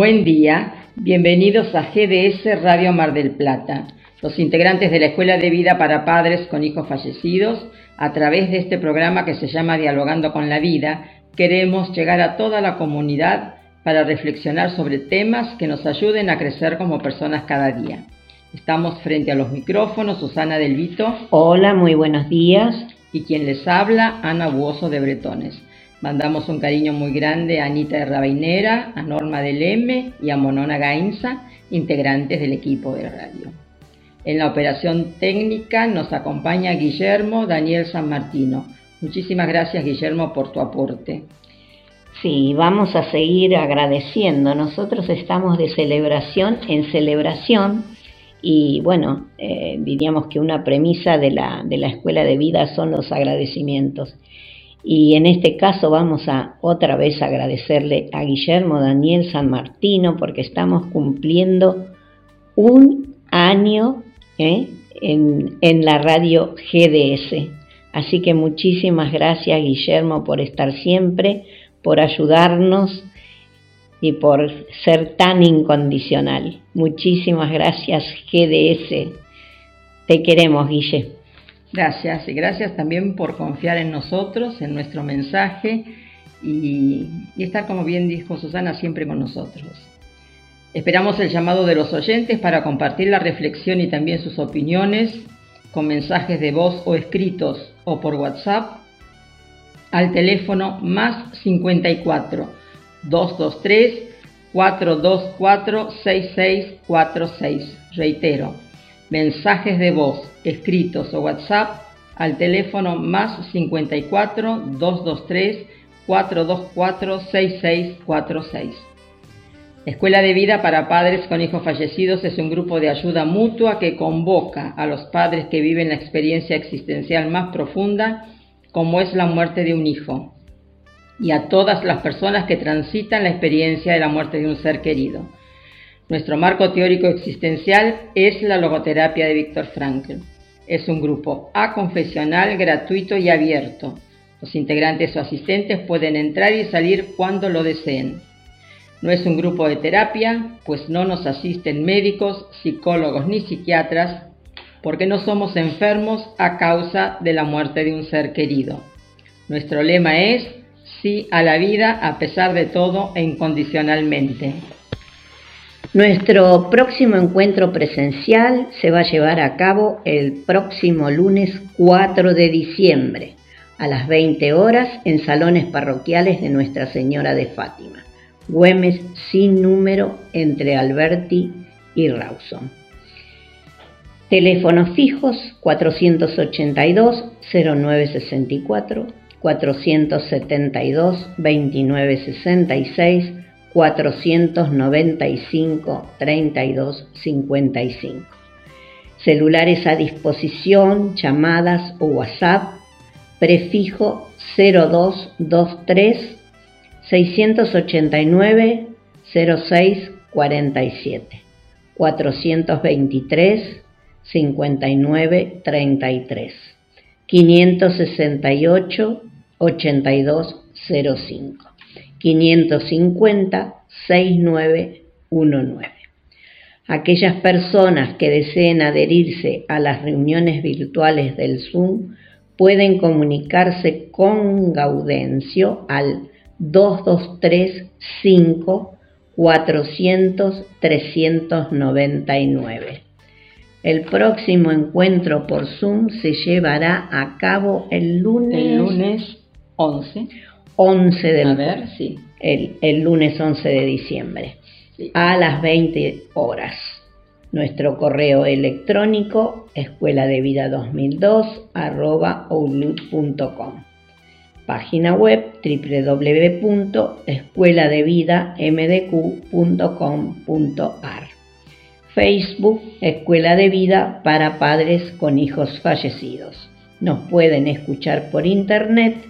Buen día, bienvenidos a GDS Radio Mar del Plata, los integrantes de la Escuela de Vida para Padres con Hijos Fallecidos, a través de este programa que se llama Dialogando con la Vida, queremos llegar a toda la comunidad para reflexionar sobre temas que nos ayuden a crecer como personas cada día. Estamos frente a los micrófonos, Susana Del Vito. Hola, muy buenos días. Y quien les habla, Ana Buoso de Bretones. Mandamos un cariño muy grande a Anita de Rabinera, a Norma del M y a Monona Gainza, integrantes del equipo de radio. En la operación técnica nos acompaña Guillermo Daniel San Martino. Muchísimas gracias Guillermo por tu aporte. Sí, vamos a seguir agradeciendo. Nosotros estamos de celebración en celebración y bueno, eh, diríamos que una premisa de la, de la escuela de vida son los agradecimientos. Y en este caso vamos a otra vez agradecerle a Guillermo Daniel San Martino porque estamos cumpliendo un año ¿eh? en, en la radio GDS. Así que muchísimas gracias Guillermo por estar siempre, por ayudarnos y por ser tan incondicional. Muchísimas gracias GDS. Te queremos, Guille. Gracias y gracias también por confiar en nosotros, en nuestro mensaje y, estar, como bien dijo Susana, siempre con nosotros. Esperamos el llamado de los oyentes para compartir la reflexión y también sus opiniones con mensajes de voz o escritos o por WhatsApp al teléfono más 54 223 424 6646. Reitero, mensajes de voz, escritos o WhatsApp al teléfono más 54 223 424 6646. Escuela de Vida para Padres con Hijos Fallecidos es un grupo de ayuda mutua que convoca a los padres que viven la experiencia existencial más profunda, como es la muerte de un hijo, y a todas las personas que transitan la experiencia de la muerte de un ser querido. Nuestro marco teórico existencial es la logoterapia de Víctor Frankl. Es un grupo aconfesional, gratuito y abierto. Los integrantes o asistentes pueden entrar y salir cuando lo deseen. No es un grupo de terapia, pues no nos asisten médicos, psicólogos ni psiquiatras, porque no somos enfermos a causa de la muerte de un ser querido. Nuestro lema es sí a la vida a pesar de todo e incondicionalmente. Nuestro próximo encuentro presencial se va a llevar a cabo el próximo lunes 4 de diciembre a las 20 horas en salones parroquiales de Nuestra Señora de Fátima, Güemes sin número entre Alberti y Rawson. Teléfonos fijos 482 0964 472 2966 495 32 55. Celulares a disposición, llamadas o WhatsApp, prefijo 0223 689 06 47 423 59 33 568 8205 550 6919. Aquellas personas que deseen adherirse a las reuniones virtuales del Zoom pueden comunicarse con Gaudencio al 2235 400 399. El próximo encuentro por Zoom se llevará a cabo el lunes, el lunes 11. 11 del A ver, sí. el, el lunes 11 de diciembre. a las 20 horas. Nuestro correo electrónico escuela de vida 2002 Página web www.escueladevidamdq.com.ar. Facebook Escuela de Vida para Padres con Hijos Fallecidos. Nos pueden escuchar por internet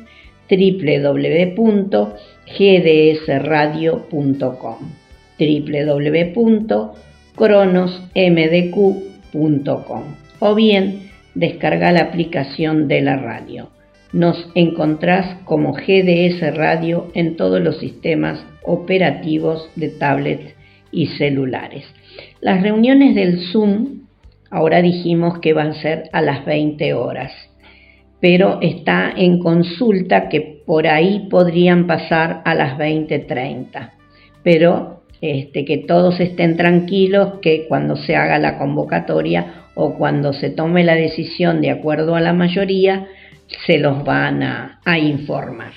www.gdsradio.com www.cronosmdq.com o bien descarga la aplicación de la radio. Nos encontrás como GDS Radio en todos los sistemas operativos de tablets y celulares. Las reuniones del Zoom, ahora dijimos que van a ser a las 20 horas, pero está en consulta que por ahí podrían pasar a las 20.30. Pero este, que todos estén tranquilos que cuando se haga la convocatoria o cuando se tome la decisión de acuerdo a la mayoría, se los van a, informar.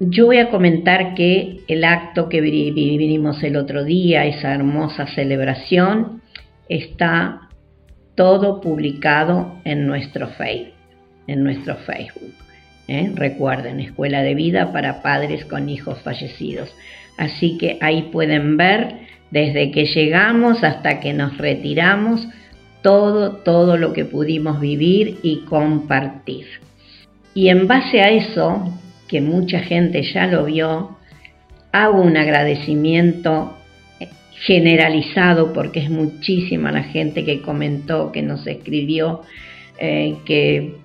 Yo voy a comentar que el acto que vivimos el otro día, esa hermosa celebración, está todo publicado en nuestro Facebook. En nuestro Facebook. ¿eh? Recuerden, Escuela de Vida para Padres con Hijos Fallecidos. Así que ahí pueden ver desde que llegamos hasta que nos retiramos todo, todo lo que pudimos vivir y compartir. Y en base a eso, que mucha gente ya lo vio, hago un agradecimiento generalizado porque es muchísima la gente que comentó, que nos escribió, eh, que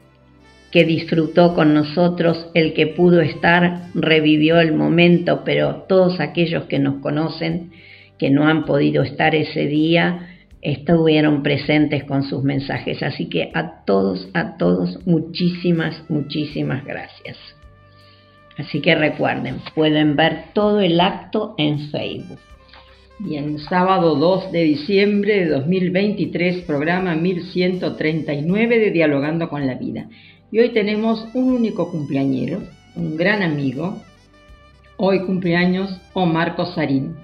que disfrutó con nosotros, el que pudo estar, revivió el momento, pero todos aquellos que nos conocen, que no han podido estar ese día, estuvieron presentes con sus mensajes. Así que a todos, a todos, muchísimas, muchísimas gracias. Así que recuerden, pueden ver todo el acto en Facebook. Bien, sábado 2 de diciembre de 2023, programa 1139 de Dialogando con la Vida. Y hoy tenemos un único cumpleañero, un gran amigo. Hoy cumpleaños Omar Cosarín.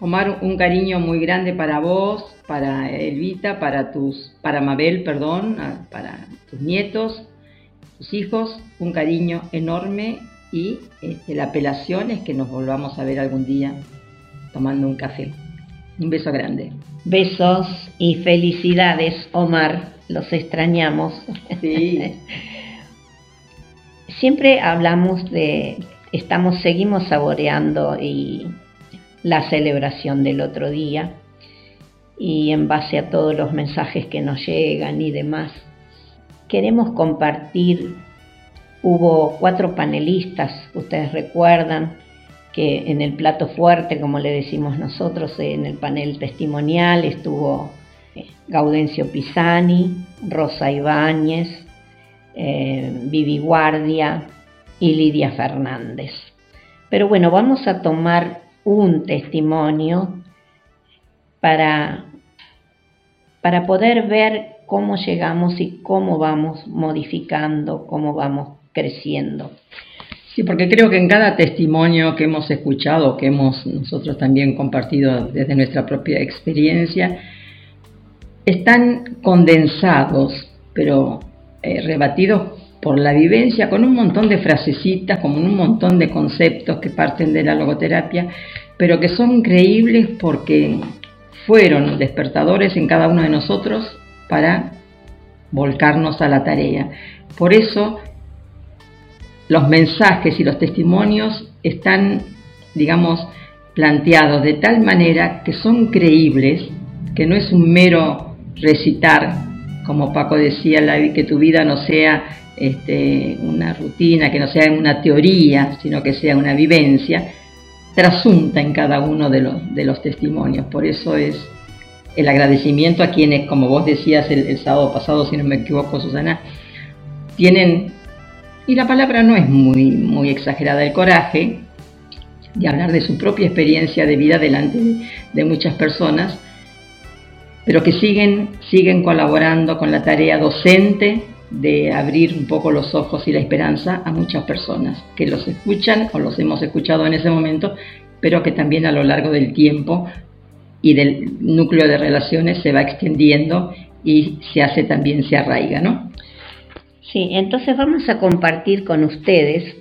Omar, un cariño muy grande para vos, para Elvita, para tus, para Mabel, perdón, para tus nietos, tus hijos, un cariño enorme y este, la apelación es que nos volvamos a ver algún día tomando un café. Un beso grande. Besos y felicidades, Omar. Los extrañamos. Sí. Siempre hablamos de, estamos, seguimos saboreando y la celebración del otro día y en base a todos los mensajes que nos llegan y demás, queremos compartir, hubo cuatro panelistas, ustedes recuerdan, que en el plato fuerte, como le decimos nosotros, en el panel testimonial estuvo Gaudencio Pisani, Rosa Ibáñez, eh, Vivi Guardia y Lidia Fernández. Pero bueno, vamos a tomar un testimonio para, para poder ver cómo llegamos y cómo vamos modificando, cómo vamos creciendo. Sí, porque creo que en cada testimonio que hemos escuchado, que hemos nosotros también compartido desde nuestra propia experiencia, están condensados, pero eh, rebatidos por la vivencia, con un montón de frasecitas, con un montón de conceptos que parten de la logoterapia, pero que son creíbles porque fueron despertadores en cada uno de nosotros para volcarnos a la tarea. Por eso los mensajes y los testimonios están, digamos, planteados de tal manera que son creíbles, que no es un mero recitar, como Paco decía, que tu vida no sea este, una rutina, que no sea una teoría, sino que sea una vivencia, trasunta en cada uno de los, de los testimonios. Por eso es el agradecimiento a quienes, como vos decías el, sábado pasado, si no me equivoco, Susana, tienen y la palabra no es muy exagerada, el coraje de hablar de su propia experiencia de vida delante de, muchas personas, pero que siguen, siguen colaborando con la tarea docente de abrir un poco los ojos y la esperanza a muchas personas que los escuchan o los hemos escuchado en ese momento, pero que también a lo largo del tiempo y del núcleo de relaciones se va extendiendo y se hace también, se arraiga, ¿no? Sí, entonces vamos a compartir con ustedes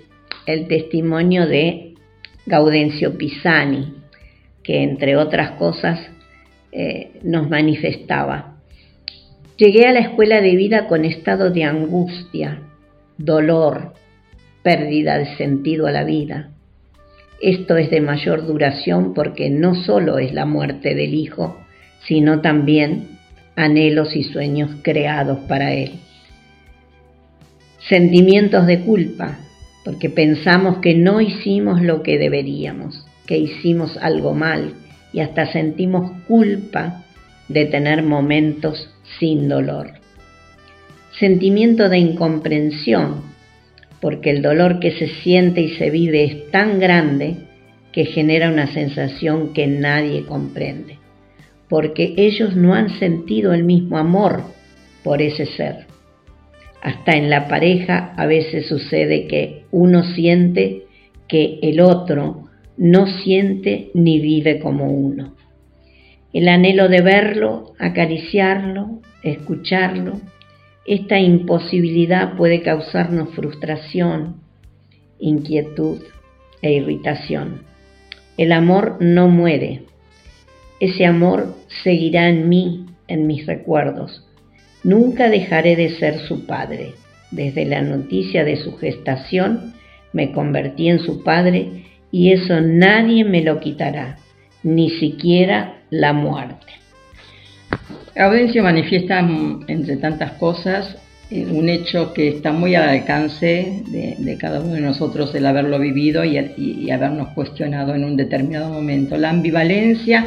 el testimonio de Gaudencio Pisani, que entre otras cosas eh, nos manifestaba. Llegué a la escuela de vida con estado de angustia, dolor, pérdida de sentido a la vida. Esto es de mayor duración porque no solo es la muerte del hijo, sino también anhelos y sueños creados para él. Sentimientos de culpa, porque pensamos que no hicimos lo que deberíamos, que hicimos algo mal y hasta sentimos culpa de tener momentos sin dolor. Sentimiento de incomprensión, porque el dolor que se siente y se vive es tan grande que genera una sensación que nadie comprende, porque ellos no han sentido el mismo amor por ese ser. Hasta en la pareja a veces sucede que uno siente que el otro no siente ni vive como uno. El anhelo de verlo, acariciarlo, escucharlo, esta imposibilidad puede causarnos frustración, inquietud e irritación. El amor no muere. Ese amor seguirá en mí, en mis recuerdos. Nunca dejaré de ser su padre. Desde la noticia de su gestación me convertí en su padre y eso nadie me lo quitará, ni siquiera la muerte. Audencio manifiesta, mm, entre tantas cosas, eh, un hecho que está muy al alcance de, cada uno de nosotros el haberlo vivido y, habernos cuestionado en un determinado momento. La ambivalencia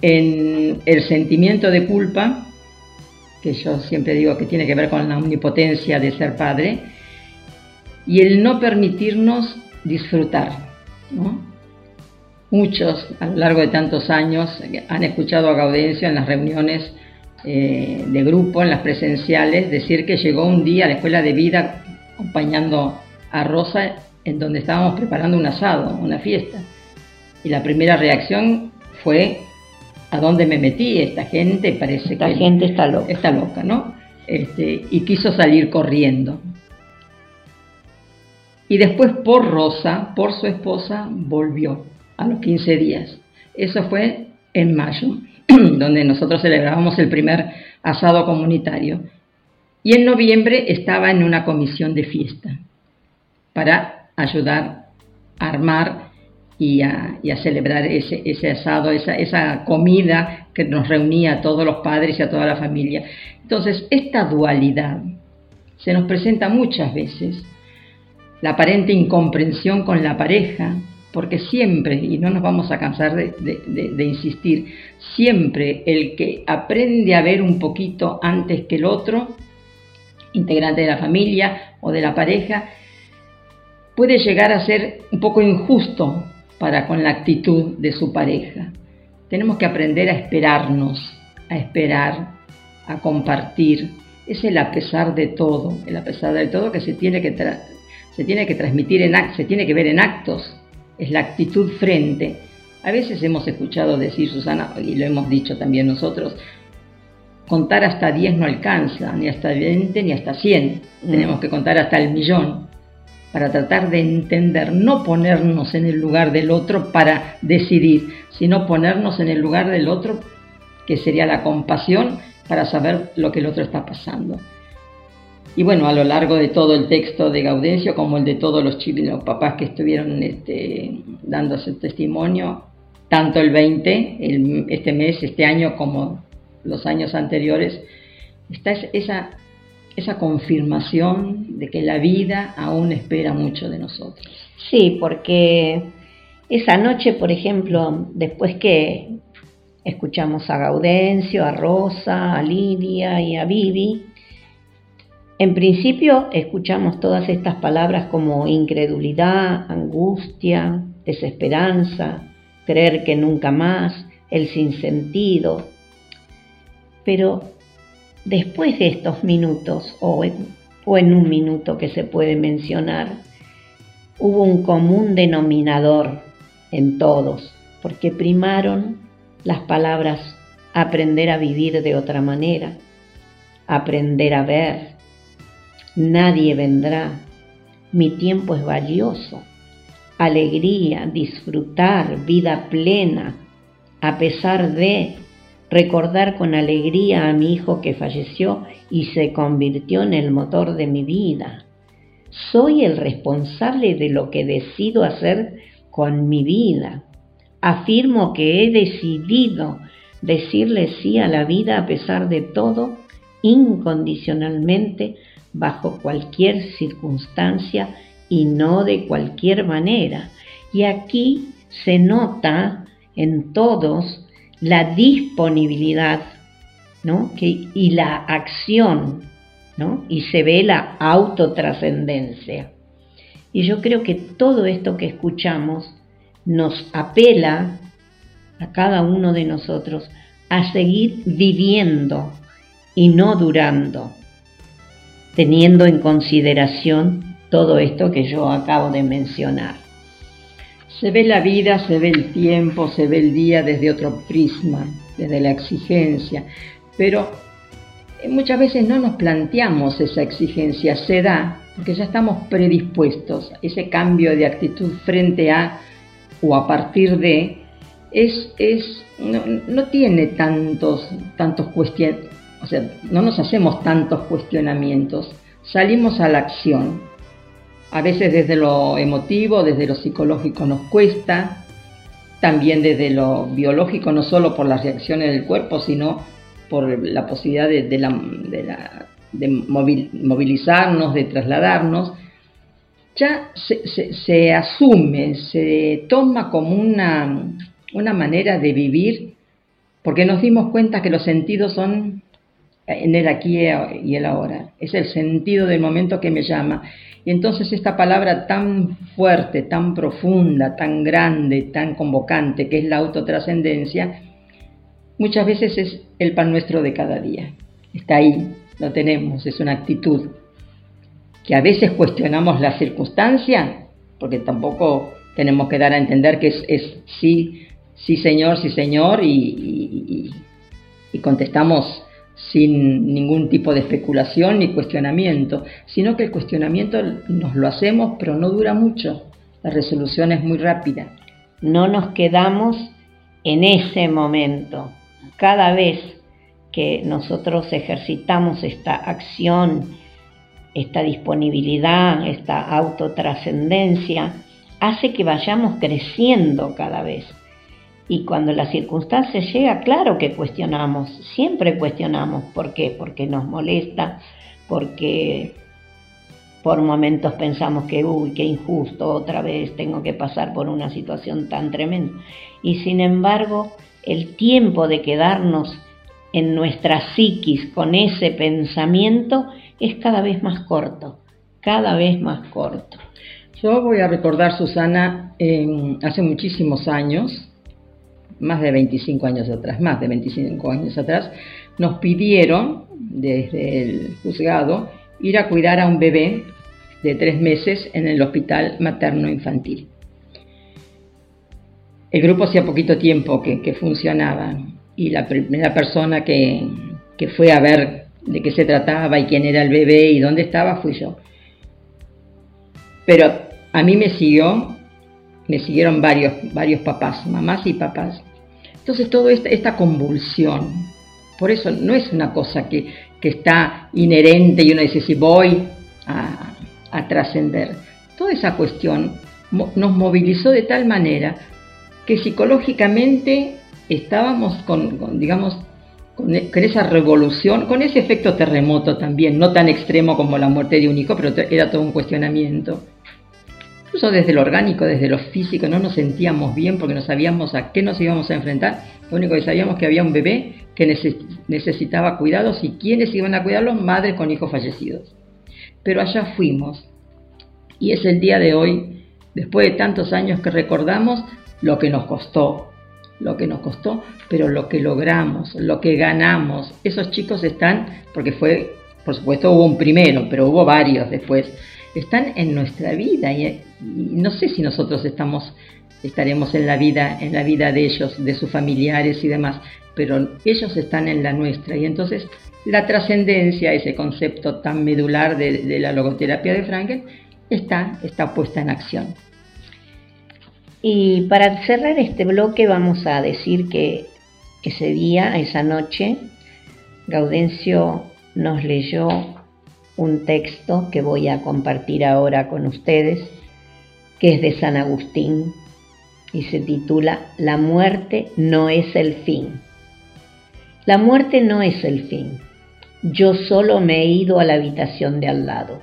en el sentimiento de culpa, que yo siempre digo que tiene que ver con la omnipotencia de ser padre, y el no permitirnos disfrutar. Muchos a lo largo de tantos años han escuchado a Gaudencio en las reuniones eh, de grupo, en las presenciales, decir que llegó un día a la escuela de vida acompañando a Rosa en donde estábamos preparando un asado, una fiesta. Y la primera reacción fue, ¿a dónde me metí? Esta gente parece que... gente está loca. Está loca, ¿no? Este, y quiso salir corriendo y después por Rosa, por su esposa, volvió a los 15 días. Eso fue en mayo, donde nosotros celebrábamos el primer asado comunitario. Y en noviembre estaba en una comisión de fiesta para ayudar a armar y a, celebrar ese, asado, esa, comida que nos reunía a todos los padres y a toda la familia. Entonces, esta dualidad se nos presenta muchas veces la aparente incomprensión con la pareja, porque siempre, y no nos vamos a cansar de, insistir, siempre el que aprende a ver un poquito antes que el otro, integrante de la familia o de la pareja, puede llegar a ser un poco injusto para con la actitud de su pareja. Tenemos que aprender a esperarnos, a esperar, a compartir. Es el a pesar de todo, el a pesar de todo que se tiene que se tiene que transmitir en actos, se tiene que ver en actos, es la actitud frente. A veces hemos escuchado decir, Susana, y lo hemos dicho también nosotros, contar hasta 10 no alcanza, ni hasta 20 ni hasta 100. Mm. Tenemos que contar hasta el millón para tratar de entender, no ponernos en el lugar del otro para decidir, sino ponernos en el lugar del otro, que sería la compasión, para saber lo que el otro está pasando. Y bueno, a lo largo de todo el texto de Gaudencio, como el de todos los, los papás que estuvieron este, dando su testimonio, tanto el 20, este mes, este año, como los años anteriores, está esa, esa confirmación de que la vida aún espera mucho de nosotros. Sí, porque esa noche, por ejemplo, después que escuchamos a Gaudencio, a Rosa, a Lidia y a Vivi, en principio escuchamos todas estas palabras como incredulidad, angustia, desesperanza, creer que nunca más, el sinsentido. Pero después de estos minutos, o en, o en un minuto que se puede mencionar, hubo un común denominador en todos, porque primaron las palabras aprender a vivir de otra manera, aprender a ver, nadie vendrá, mi tiempo es valioso, alegría, disfrutar, vida plena, a pesar de recordar con alegría a mi hijo que falleció y se convirtió en el motor de mi vida. Soy el responsable de lo que decido hacer con mi vida. Afirmo que he decidido decirle sí a la vida a pesar de todo, incondicionalmente, bajo cualquier circunstancia y no de cualquier manera. Y aquí se nota en todos la disponibilidad ¿no? y la acción, ¿no? y se ve la autotrascendencia. Y yo creo que todo esto que escuchamos nos apela a cada uno de nosotros a seguir viviendo y no durando, teniendo en consideración todo esto que yo acabo de mencionar. Se ve la vida, se ve el tiempo, se ve el día desde otro prisma, desde la exigencia, pero muchas veces no nos planteamos esa exigencia, se da porque ya estamos predispuestos. Ese cambio de actitud frente a o a partir de es, es no, tiene tantos, tantos cuestionamientos, o sea, no nos hacemos tantos cuestionamientos, salimos a la acción. A veces desde lo emotivo, desde lo psicológico nos cuesta, también desde lo biológico, no solo por las reacciones del cuerpo, sino por la posibilidad de, movilizarnos, de trasladarnos, ya se, asume, se toma como una, una manera de vivir, porque nos dimos cuenta que los sentidos son en el aquí y el ahora, es el sentido del momento que me llama. Y entonces esta palabra tan fuerte, tan profunda, tan grande, tan convocante, que es la autotrascendencia, muchas veces es el pan nuestro de cada día. Está ahí, lo tenemos, es una actitud. Que a veces cuestionamos la circunstancia, porque tampoco tenemos que dar a entender que es, sí, sí señor, sí señor, y contestamos sin ningún tipo de especulación ni cuestionamiento, sino que el cuestionamiento nos lo hacemos, pero no dura mucho. La resolución es muy rápida. No nos quedamos en ese momento. Cada vez que nosotros ejercitamos esta acción, esta disponibilidad, esta autotrascendencia, hace que vayamos creciendo cada vez y cuando la circunstancia llega, claro que cuestionamos, siempre cuestionamos. ¿Por qué? Porque nos molesta, porque por momentos pensamos que, uy, qué injusto, otra vez tengo que pasar por una situación tan tremenda. Y sin embargo, el tiempo de quedarnos en nuestra psiquis con ese pensamiento es cada vez más corto, cada vez más corto. Yo voy a recordar, Susana, hace muchísimos años, más de 25 años atrás, más de 25 años atrás, nos pidieron desde el juzgado ir a cuidar a un bebé de tres meses en el hospital materno infantil. El grupo hacía poquito tiempo que, funcionaba y la primera persona que, que fue a ver de qué se trataba y quién era el bebé y dónde estaba fui yo. Pero a mí me siguió, me siguieron varios, varios papás, mamás y papás. Entonces, toda esta, convulsión, por eso no es una cosa que, está inherente y uno dice, si voy a, trascender. Toda esa cuestión nos movilizó de tal manera que psicológicamente estábamos con, digamos, con, esa revolución, con ese efecto terremoto también, no tan extremo como la muerte de un hijo, pero era todo un cuestionamiento. Incluso desde lo orgánico, desde lo físico, no nos sentíamos bien porque no sabíamos a qué nos íbamos a enfrentar. Lo único que sabíamos que había un bebé que necesitaba cuidados y quiénes iban a cuidarlo, madres con hijos fallecidos. Pero allá fuimos. Y es el día de hoy, después de tantos años que recordamos lo que nos costó, lo que nos costó, pero lo que logramos, lo que ganamos. Esos chicos están, porque fue, por supuesto hubo un primero, pero hubo varios después están en nuestra vida y, no sé si nosotros estaremos en la vida, en la vida de ellos, de sus familiares y demás, pero ellos están en la nuestra y entonces la trascendencia, ese concepto tan medular de, la logoterapia de Frankel, está, está puesta en acción. Y para cerrar este bloque vamos a decir que ese día, esa noche, Gaudencio nos leyó un texto que voy a compartir ahora con ustedes, que es de San Agustín y se titula La muerte no es el fin. La muerte no es el fin. Yo solo me he ido a la habitación de al lado.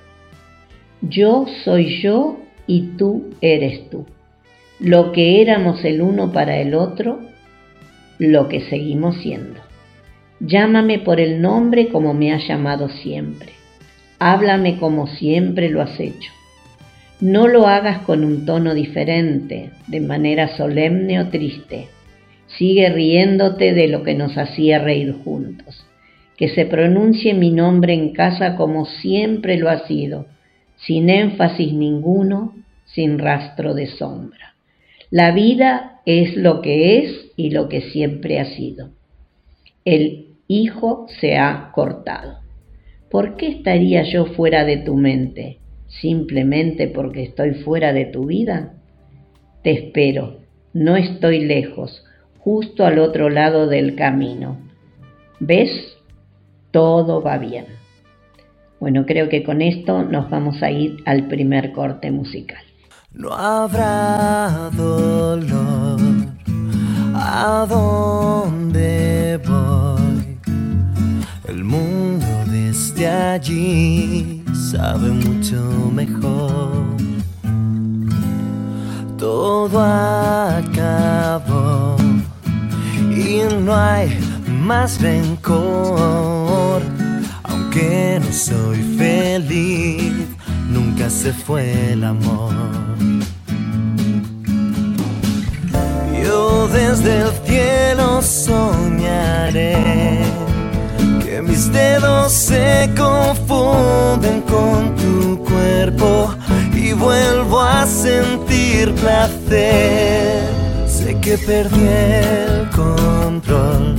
Yo soy yo y tú eres tú. Lo que éramos el uno para el otro, lo que seguimos siendo. Llámame por el nombre como me has llamado siempre. Háblame como siempre lo has hecho. No lo hagas con un tono diferente, de manera solemne o triste. Sigue riéndote de lo que nos hacía reír juntos. Que se pronuncie mi nombre en casa como siempre lo ha sido, sin énfasis ninguno, sin rastro de sombra. La vida es lo que es y lo que siempre ha sido. El hijo se ha cortado. ¿Por qué estaría yo fuera de tu mente? ¿Simplemente porque estoy fuera de tu vida? Te espero, no estoy lejos, justo al otro lado del camino. ¿Ves? Todo va bien. Bueno, creo que con esto nos vamos a ir al primer corte musical. No habrá dolor a dónde voy. El mundo desde allí sabe mucho mejor. Todo acabó y no hay más rencor. Aunque no soy feliz, nunca se fue el amor. Yo desde el cielo soñaré mis dedos se confunden con tu cuerpo y vuelvo a sentir placer. Sé que perdí el control,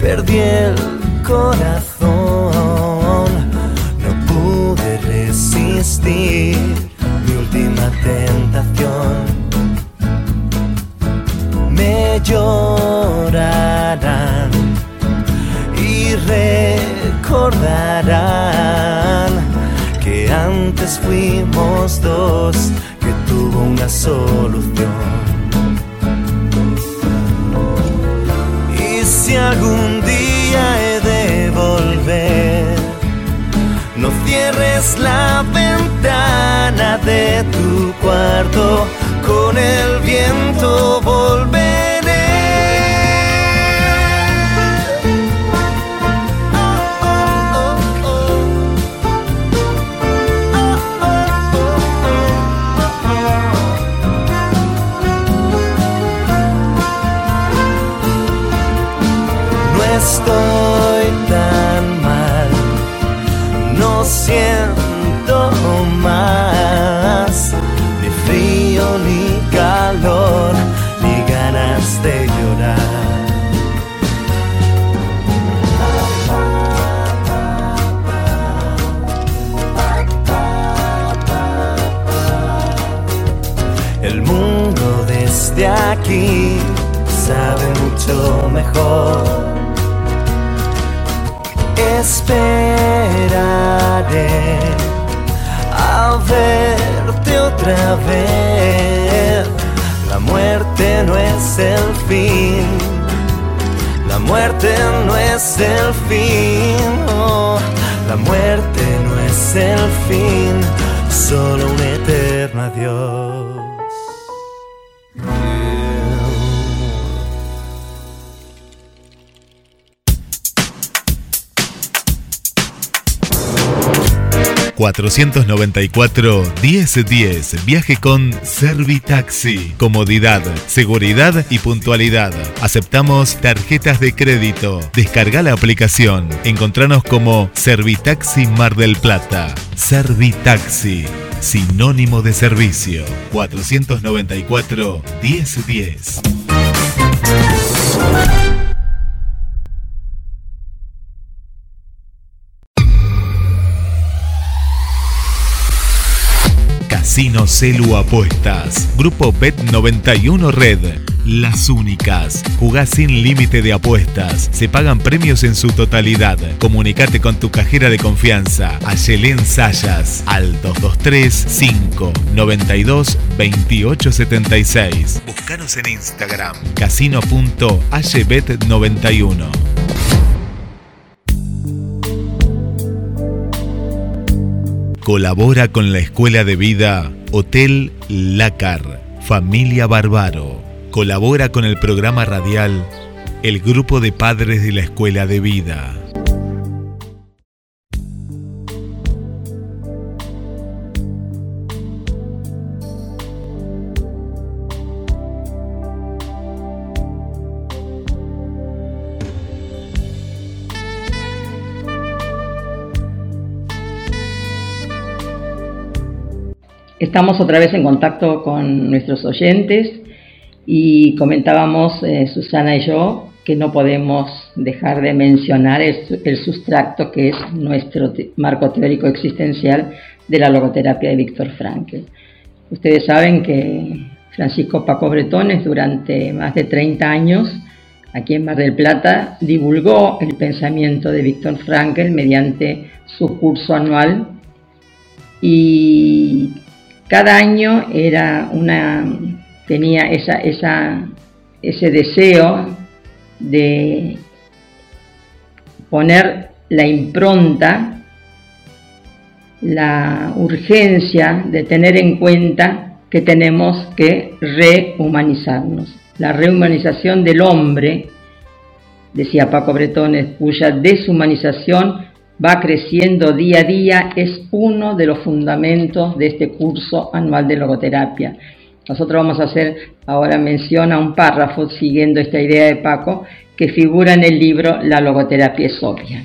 perdí el corazón, no pude resistir mi última tentación. Me llorarán recordarán que antes fuimos dos que tuvo una solución. Y si algún día he de volver, no cierres la ventana de tu cuarto, con el viento volveré. Sabe mucho mejor. Esperaré a verte otra vez. La muerte no es el fin. La muerte no es el fin. La muerte no es el fin. Solo un eterno adiós. 494 1010. Viaje con Servitaxi. Comodidad, seguridad y puntualidad. Aceptamos tarjetas de crédito. Descarga la aplicación. Encontranos como Servitaxi Mar del Plata. Servitaxi. Sinónimo de servicio. 494 1010. Casino Celu Apuestas. Grupo Bet 91 Red. Las únicas. Jugás sin límite de apuestas. Se pagan premios en su totalidad. Comunicate con tu cajera de confianza. Ayelén Sayas. Al 223 5 92 2876. Búscanos en Instagram. Casino.ayebet91. Colabora con la Escuela de Vida Hotel Lácar, Familia Barbaro. Colabora con el programa radial El Grupo de Padres de la Escuela de Vida. Estamos otra vez en contacto con nuestros oyentes y comentábamos eh, Susana y yo que no podemos dejar de mencionar el, el sustracto que es nuestro marco teórico existencial de la logoterapia de Víctor Frankl. Ustedes saben que Francisco Paco Bretones durante más de 30 años aquí en Mar del Plata divulgó el pensamiento de Víctor Frankl mediante su curso anual y cada año era una, tenía esa, esa, ese deseo de poner la impronta, la urgencia de tener en cuenta que tenemos que rehumanizarnos. La rehumanización del hombre, decía Paco Bretones, cuya deshumanización va creciendo día a día, es uno de los fundamentos de este curso anual de logoterapia. Nosotros vamos a hacer ahora mención a un párrafo siguiendo esta idea de Paco que figura en el libro La logoterapia es obvia.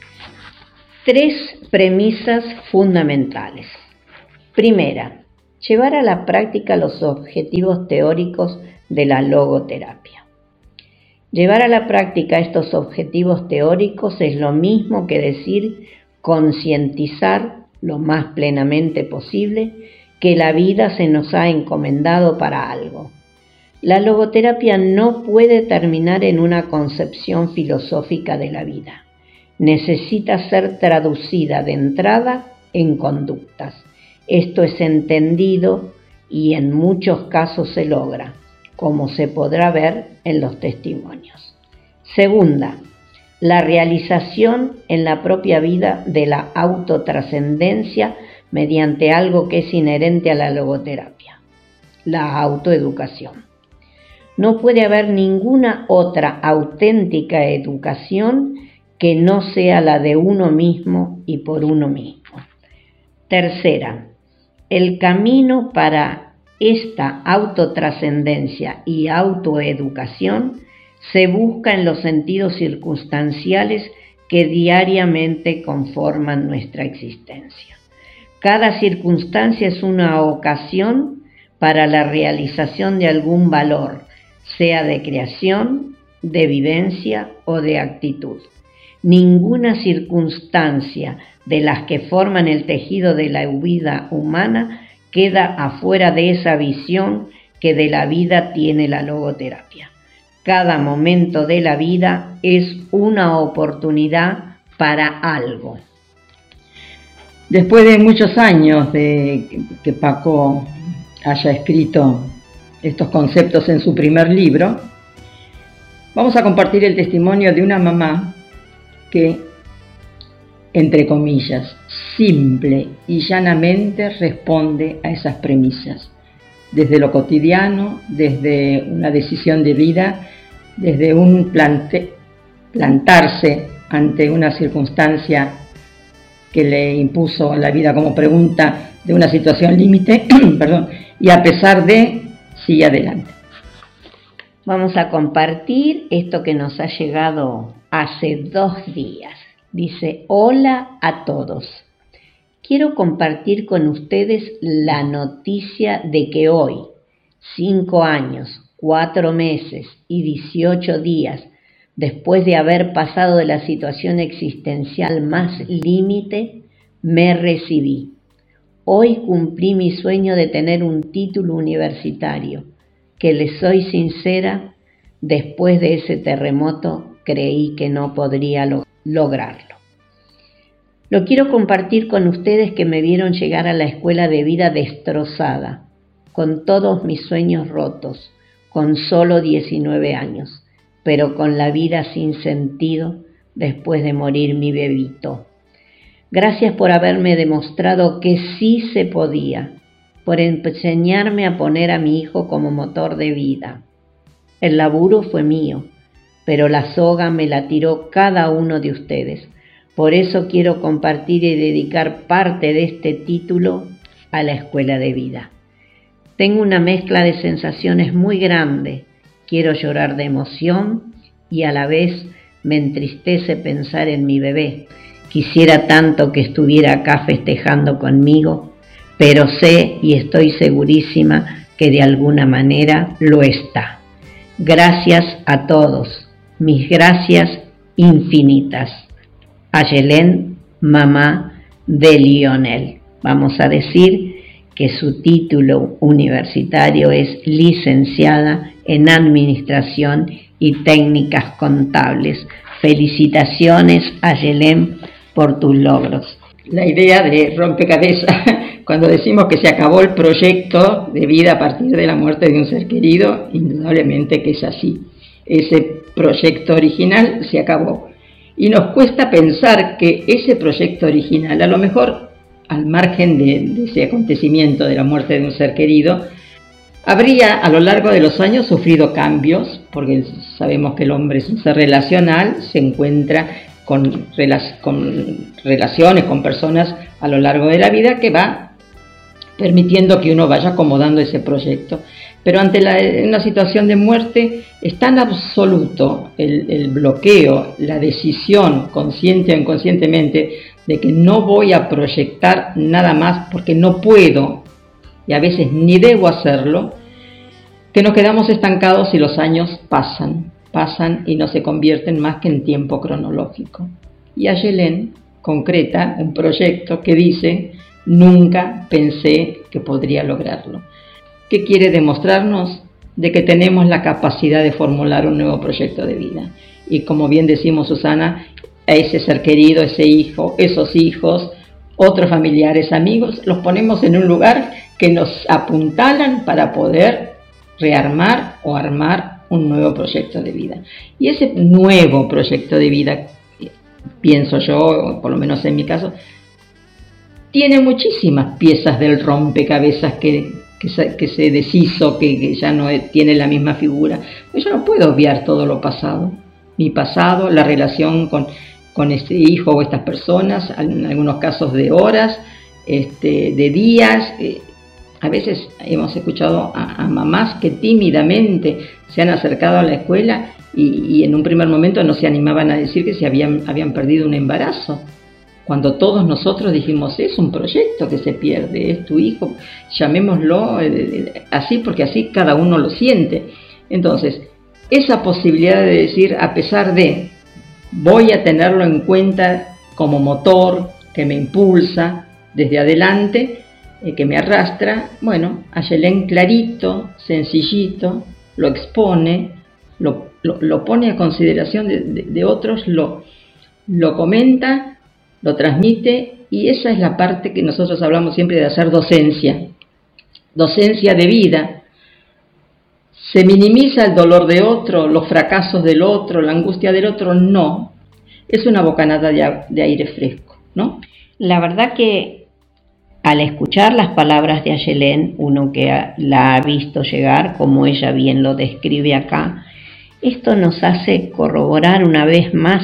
Tres premisas fundamentales. Primera, llevar a la práctica los objetivos teóricos de la logoterapia. Llevar a la práctica estos objetivos teóricos es lo mismo que decir concientizar lo más plenamente posible que la vida se nos ha encomendado para algo. La logoterapia no puede terminar en una concepción filosófica de la vida. Necesita ser traducida de entrada en conductas. Esto es entendido y en muchos casos se logra, como se podrá ver en los testimonios. Segunda, la realización en la propia vida de la autotrascendencia mediante algo que es inherente a la logoterapia, la autoeducación. No puede haber ninguna otra auténtica educación que no sea la de uno mismo y por uno mismo. Tercera, el camino para esta autotrascendencia y autoeducación se busca en los sentidos circunstanciales que diariamente conforman nuestra existencia. Cada circunstancia es una ocasión para la realización de algún valor, sea de creación, de vivencia o de actitud. Ninguna circunstancia de las que forman el tejido de la vida humana queda afuera de esa visión que de la vida tiene la logoterapia. Cada momento de la vida es una oportunidad para algo. Después de muchos años de que Paco haya escrito estos conceptos en su primer libro, vamos a compartir el testimonio de una mamá que, entre comillas, simple y llanamente responde a esas premisas desde lo cotidiano, desde una decisión de vida, desde un plantarse ante una circunstancia que le impuso la vida como pregunta de una situación límite, perdón, y a pesar de, sigue adelante. Vamos a compartir esto que nos ha llegado hace dos días. Dice, hola a todos. Quiero compartir con ustedes la noticia de que hoy, cinco años, cuatro meses y dieciocho días después de haber pasado de la situación existencial más límite, me recibí. Hoy cumplí mi sueño de tener un título universitario, que les soy sincera, después de ese terremoto creí que no podría lograrlo. Lo quiero compartir con ustedes que me vieron llegar a la escuela de vida destrozada, con todos mis sueños rotos, con solo 19 años pero con la vida sin sentido después de morir mi bebito. Gracias por haberme demostrado que sí se podía, por enseñarme a poner a mi hijo como motor de vida. El laburo fue mío, pero la soga me la tiró cada uno de ustedes. Por eso quiero compartir y dedicar parte de este título a la escuela de vida. Tengo una mezcla de sensaciones muy grande Quiero llorar de emoción y a la vez me entristece pensar en mi bebé. Quisiera tanto que estuviera acá festejando conmigo, pero sé y estoy segurísima que de alguna manera lo está. Gracias a todos, mis gracias infinitas. A Yelén, mamá de Lionel. Vamos a decir que su título universitario es licenciada en Administración y Técnicas Contables. Felicitaciones a Yelén por tus logros. La idea de rompecabezas, cuando decimos que se acabó el proyecto de vida a partir de la muerte de un ser querido, indudablemente que es así. Ese proyecto original se acabó. Y nos cuesta pensar que ese proyecto original, a lo mejor al margen de, ese acontecimiento de la muerte de un ser querido, Habría a lo largo de los años sufrido cambios, porque sabemos que el hombre es un ser relacional, se encuentra con, relaciones, con personas a lo largo de la vida que va permitiendo que uno vaya acomodando ese proyecto. Pero ante una situación de muerte es tan absoluto el bloqueo, la decisión, consciente o inconscientemente, de que no voy a proyectar nada más porque no puedo y a veces ni debo hacerlo, que nos quedamos estancados y los años pasan, pasan y no se convierten más que en tiempo cronológico. Y Ayelén concreta un proyecto que dice, nunca pensé que podría lograrlo. ¿Qué quiere demostrarnos? De que tenemos la capacidad de formular un nuevo proyecto de vida. Y como bien decimos Susana, a ese ser querido, ese hijo, esos hijos, otros familiares, amigos, los ponemos en un lugar que nos apuntalan para poder rearmar o armar un nuevo proyecto de vida. Y ese nuevo proyecto de vida, pienso yo, por lo menos en mi caso, tiene muchísimas piezas del rompecabezas que, se deshizo, que, ya no tiene la misma figura. Pues yo no puedo obviar todo lo pasado. Mi pasado, la relación con, con este hijo o estas personas, en algunos casos de horas, este, de días, eh, a veces hemos escuchado a, mamás que tímidamente se han acercado a la escuela y, en un primer momento no se animaban a decir que se habían, habían perdido un embarazo. Cuando todos nosotros dijimos, es un proyecto que se pierde, es tu hijo, llamémoslo eh, así porque así cada uno lo siente. Entonces, esa posibilidad de decir, a pesar de, voy a tenerlo en cuenta como motor que me impulsa desde adelante, eh, que me arrastra, bueno, Ayelén clarito, sencillito, lo expone, lo, lo, pone a consideración de, otros, lo, lo comenta, lo transmite y esa es la parte que nosotros hablamos siempre de hacer docencia, docencia de vida. ¿Se minimiza el dolor de otro, los fracasos del otro, la angustia del otro? No, es una bocanada de, aire fresco, ¿no? La verdad que al escuchar las palabras de Ayelén, uno que la ha visto llegar, como ella bien lo describe acá, esto nos hace corroborar una vez más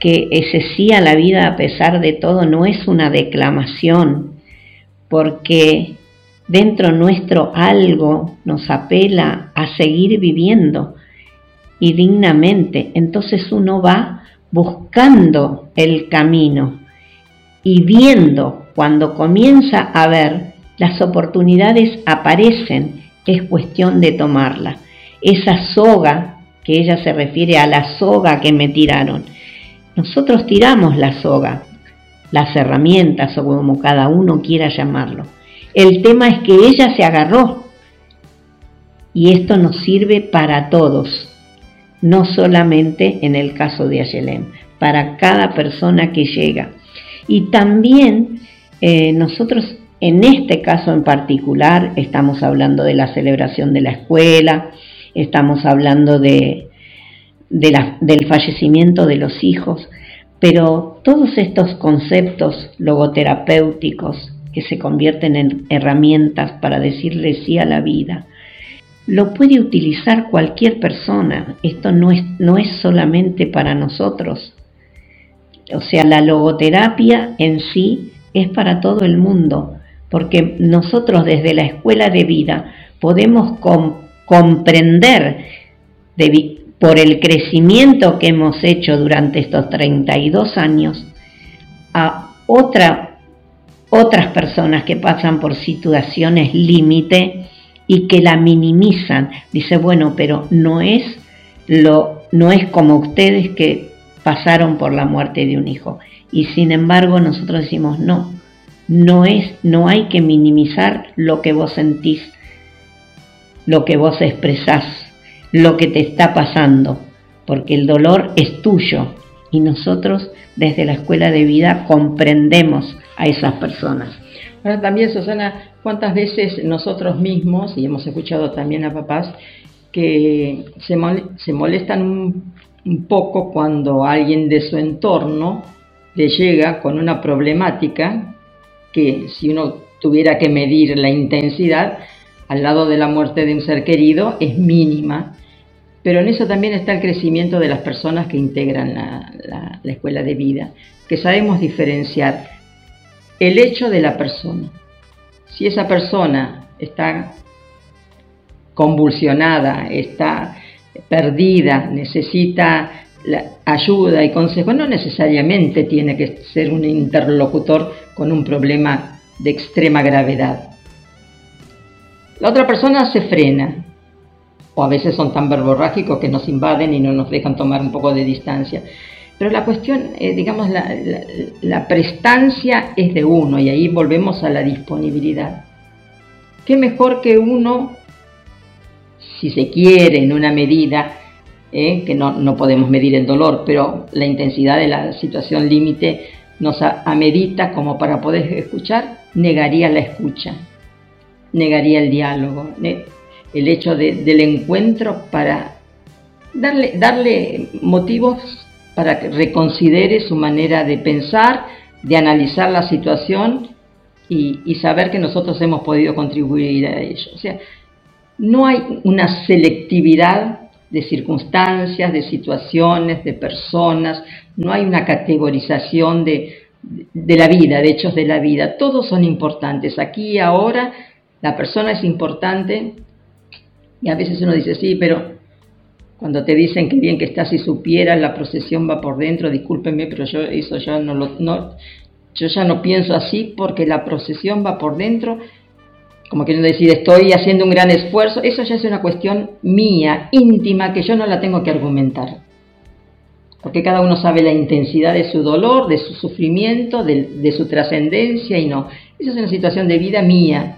que ese sí a la vida a pesar de todo no es una declamación, porque dentro nuestro algo nos apela a seguir viviendo y dignamente. Entonces uno va buscando el camino y viendo cuando comienza a ver las oportunidades aparecen, es cuestión de tomarla. Esa soga, que ella se refiere a la soga que me tiraron. Nosotros tiramos la soga, las herramientas o como cada uno quiera llamarlo. El tema es que ella se agarró y esto nos sirve para todos, no solamente en el caso de Ayelem, para cada persona que llega. Y también eh, nosotros en este caso en particular estamos hablando de la celebración de la escuela, estamos hablando de, del fallecimiento de los hijos, pero todos estos conceptos logoterapéuticos que se convierten en herramientas para decirle sí a la vida, lo puede utilizar cualquier persona. Esto no es, no es solamente para nosotros. O sea, la logoterapia en sí es para todo el mundo, porque nosotros desde la escuela de vida podemos comprender por el crecimiento que hemos hecho durante estos 32 años a otra, otras personas que pasan por situaciones límite y que la minimizan. Dice, bueno, pero no es lo no es como ustedes que pasaron por la muerte de un hijo. Y sin embargo, nosotros decimos, no, no es no hay que minimizar lo que vos sentís, lo que vos expresás, lo que te está pasando, porque el dolor es tuyo y nosotros desde la escuela de vida comprendemos a esas personas. Ahora también, Susana, ¿cuántas veces nosotros mismos, y hemos escuchado también a papás, que se, molestan un, poco cuando alguien de su entorno le llega con una problemática que si uno tuviera que medir la intensidad, al lado de la muerte de un ser querido es mínima, pero en eso también está el crecimiento de las personas que integran la, la escuela de vida, que sabemos diferenciar el hecho de la persona. Si esa persona está convulsionada, está perdida, necesita ayuda y consejo, no necesariamente tiene que ser un interlocutor con un problema de extrema gravedad. La otra persona se frena, o a veces son tan verborrágicos que nos invaden y no nos dejan tomar un poco de distancia. Pero la cuestión, eh, digamos, la, prestancia es de uno y ahí volvemos a la disponibilidad. ¿Qué mejor que uno, si se quiere en una medida, eh, que no, no, podemos medir el dolor, pero la intensidad de la situación límite nos amerita como para poder escuchar, negaría la escucha, negaría el diálogo, el hecho del encuentro para darle, darle motivos para que reconsidere su manera de pensar, de analizar la situación y, saber que nosotros hemos podido contribuir a ello. O sea, no hay una selectividad de circunstancias, de situaciones, de personas, no hay una categorización de, de la vida, de hechos de la vida, todos son importantes. Aquí y ahora la persona es importante y a veces uno dice, sí, pero cuando te dicen que bien que estás si supieras, la procesión va por dentro, discúlpenme, pero yo eso ya no lo, no, yo ya no pienso así porque la procesión va por dentro, como queriendo decir, estoy haciendo un gran esfuerzo, eso ya es una cuestión mía, íntima, que yo no la tengo que argumentar. Porque cada uno sabe la intensidad de su dolor, de su sufrimiento, de, su trascendencia y no. Esa es una situación de vida mía.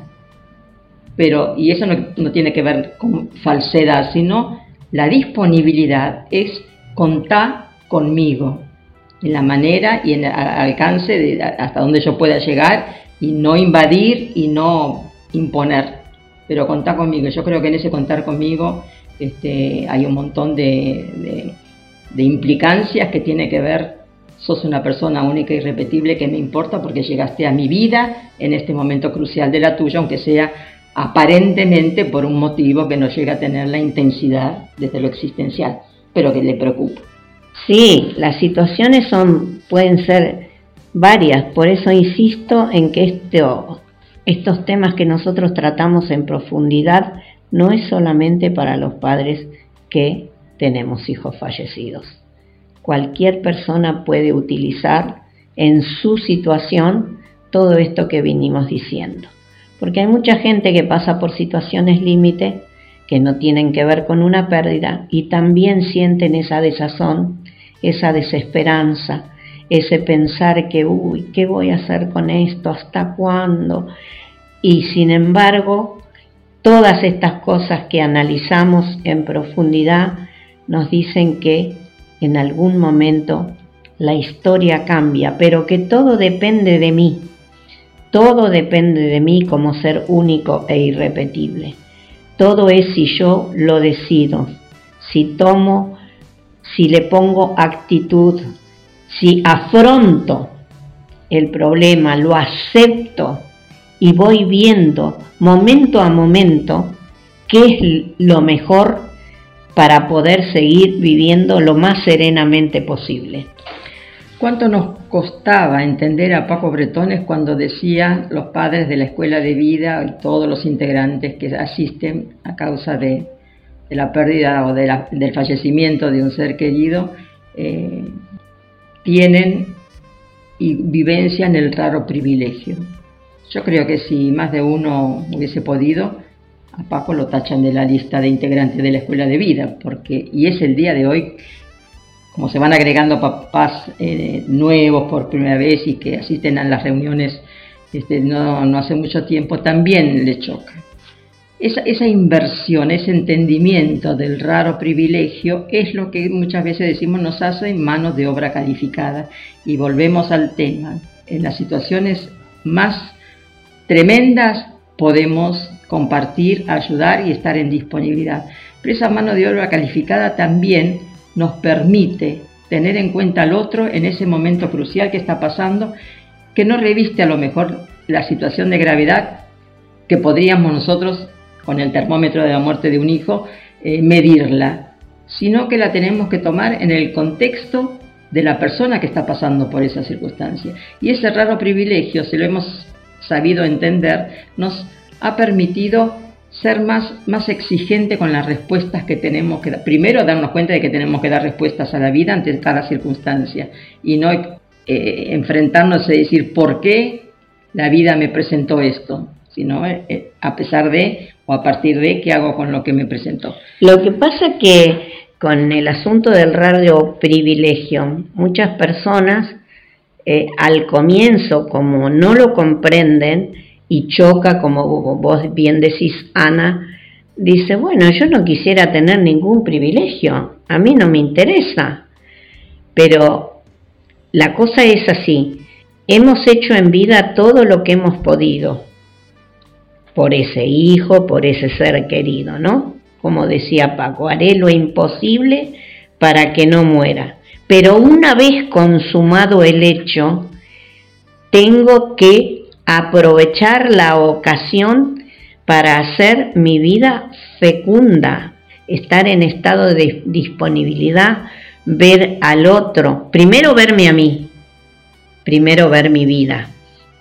Pero, y eso no tiene que ver con falsedad, sino la disponibilidad es contar conmigo en la manera y en el alcance de hasta donde yo pueda llegar y no invadir y no imponer, pero contar conmigo. Yo creo que en ese contar conmigo este, hay un montón de, implicancias que tiene que ver, sos una persona única y irrepetible que me importa porque llegaste a mi vida en este momento crucial de la tuya, aunque sea aparentemente por un motivo que no llega a tener la intensidad desde lo existencial, pero que le preocupa. Sí, las situaciones son, pueden ser varias, por eso insisto en que esto, estos temas que nosotros tratamos en profundidad no es solamente para los padres que tenemos hijos fallecidos. Cualquier persona puede utilizar en su situación todo esto que vinimos diciendo. Porque hay mucha gente que pasa por situaciones límite que no tienen que ver con una pérdida y también sienten esa desazón, esa desesperanza, ese pensar que, uy, ¿qué voy a hacer con esto? ¿Hasta cuándo? Y sin embargo, todas estas cosas que analizamos en profundidad nos dicen que en algún momento la historia cambia, pero que todo depende de mí. Todo depende de mí como ser único e irrepetible. Todo es si yo lo decido, si tomo, si le pongo actitud, si afronto el problema, lo acepto y voy viendo momento a momento qué es lo mejor para poder seguir viviendo lo más serenamente posible. ¿Cuánto nos costaba entender a Paco Bretones cuando decía los padres de la escuela de vida y todos los integrantes que asisten a causa de, la pérdida o del fallecimiento de un ser querido, eh, tienen y vivencian el raro privilegio? Yo creo que si más de uno hubiese podido, a Paco lo tachan de la lista de integrantes de la escuela de vida, porque, y es el día de hoy como se van agregando papás eh, nuevos por primera vez y que asisten a las reuniones este, no, hace mucho tiempo, también le choca. Esa, esa, inversión, ese entendimiento del raro privilegio es lo que muchas veces decimos nos hace manos de obra calificada. Y volvemos al tema. En las situaciones más tremendas podemos compartir, ayudar y estar en disponibilidad. Pero esa mano de obra calificada también nos permite tener en cuenta al otro en ese momento crucial que está pasando, que no reviste a lo mejor la situación de gravedad que podríamos nosotros, con el termómetro de la muerte de un hijo, eh, medirla, sino que la tenemos que tomar en el contexto de la persona que está pasando por esa circunstancia. Y ese raro privilegio, si lo hemos sabido entender, nos ha permitido ser más, más exigente con las respuestas que tenemos que dar. Primero, darnos cuenta de que tenemos que dar respuestas a la vida ante cada circunstancia y no eh, enfrentarnos a decir por qué la vida me presentó esto, sino eh, eh, a pesar de o a partir de qué hago con lo que me presentó. Lo que pasa que con el asunto del radio privilegio, muchas personas al comienzo, como no lo comprenden, y choca, como vos bien decís, Ana, dice, bueno, yo no quisiera tener ningún privilegio, a mí no me interesa. Pero la cosa es así, hemos hecho en vida todo lo que hemos podido por ese hijo, por ese ser querido, ¿no? Como decía Paco, haré lo imposible para que no muera. Pero una vez consumado el hecho, tengo que aprovechar la ocasión para hacer mi vida fecunda, estar en estado de disponibilidad, ver al otro, primero verme a mí, primero ver mi vida,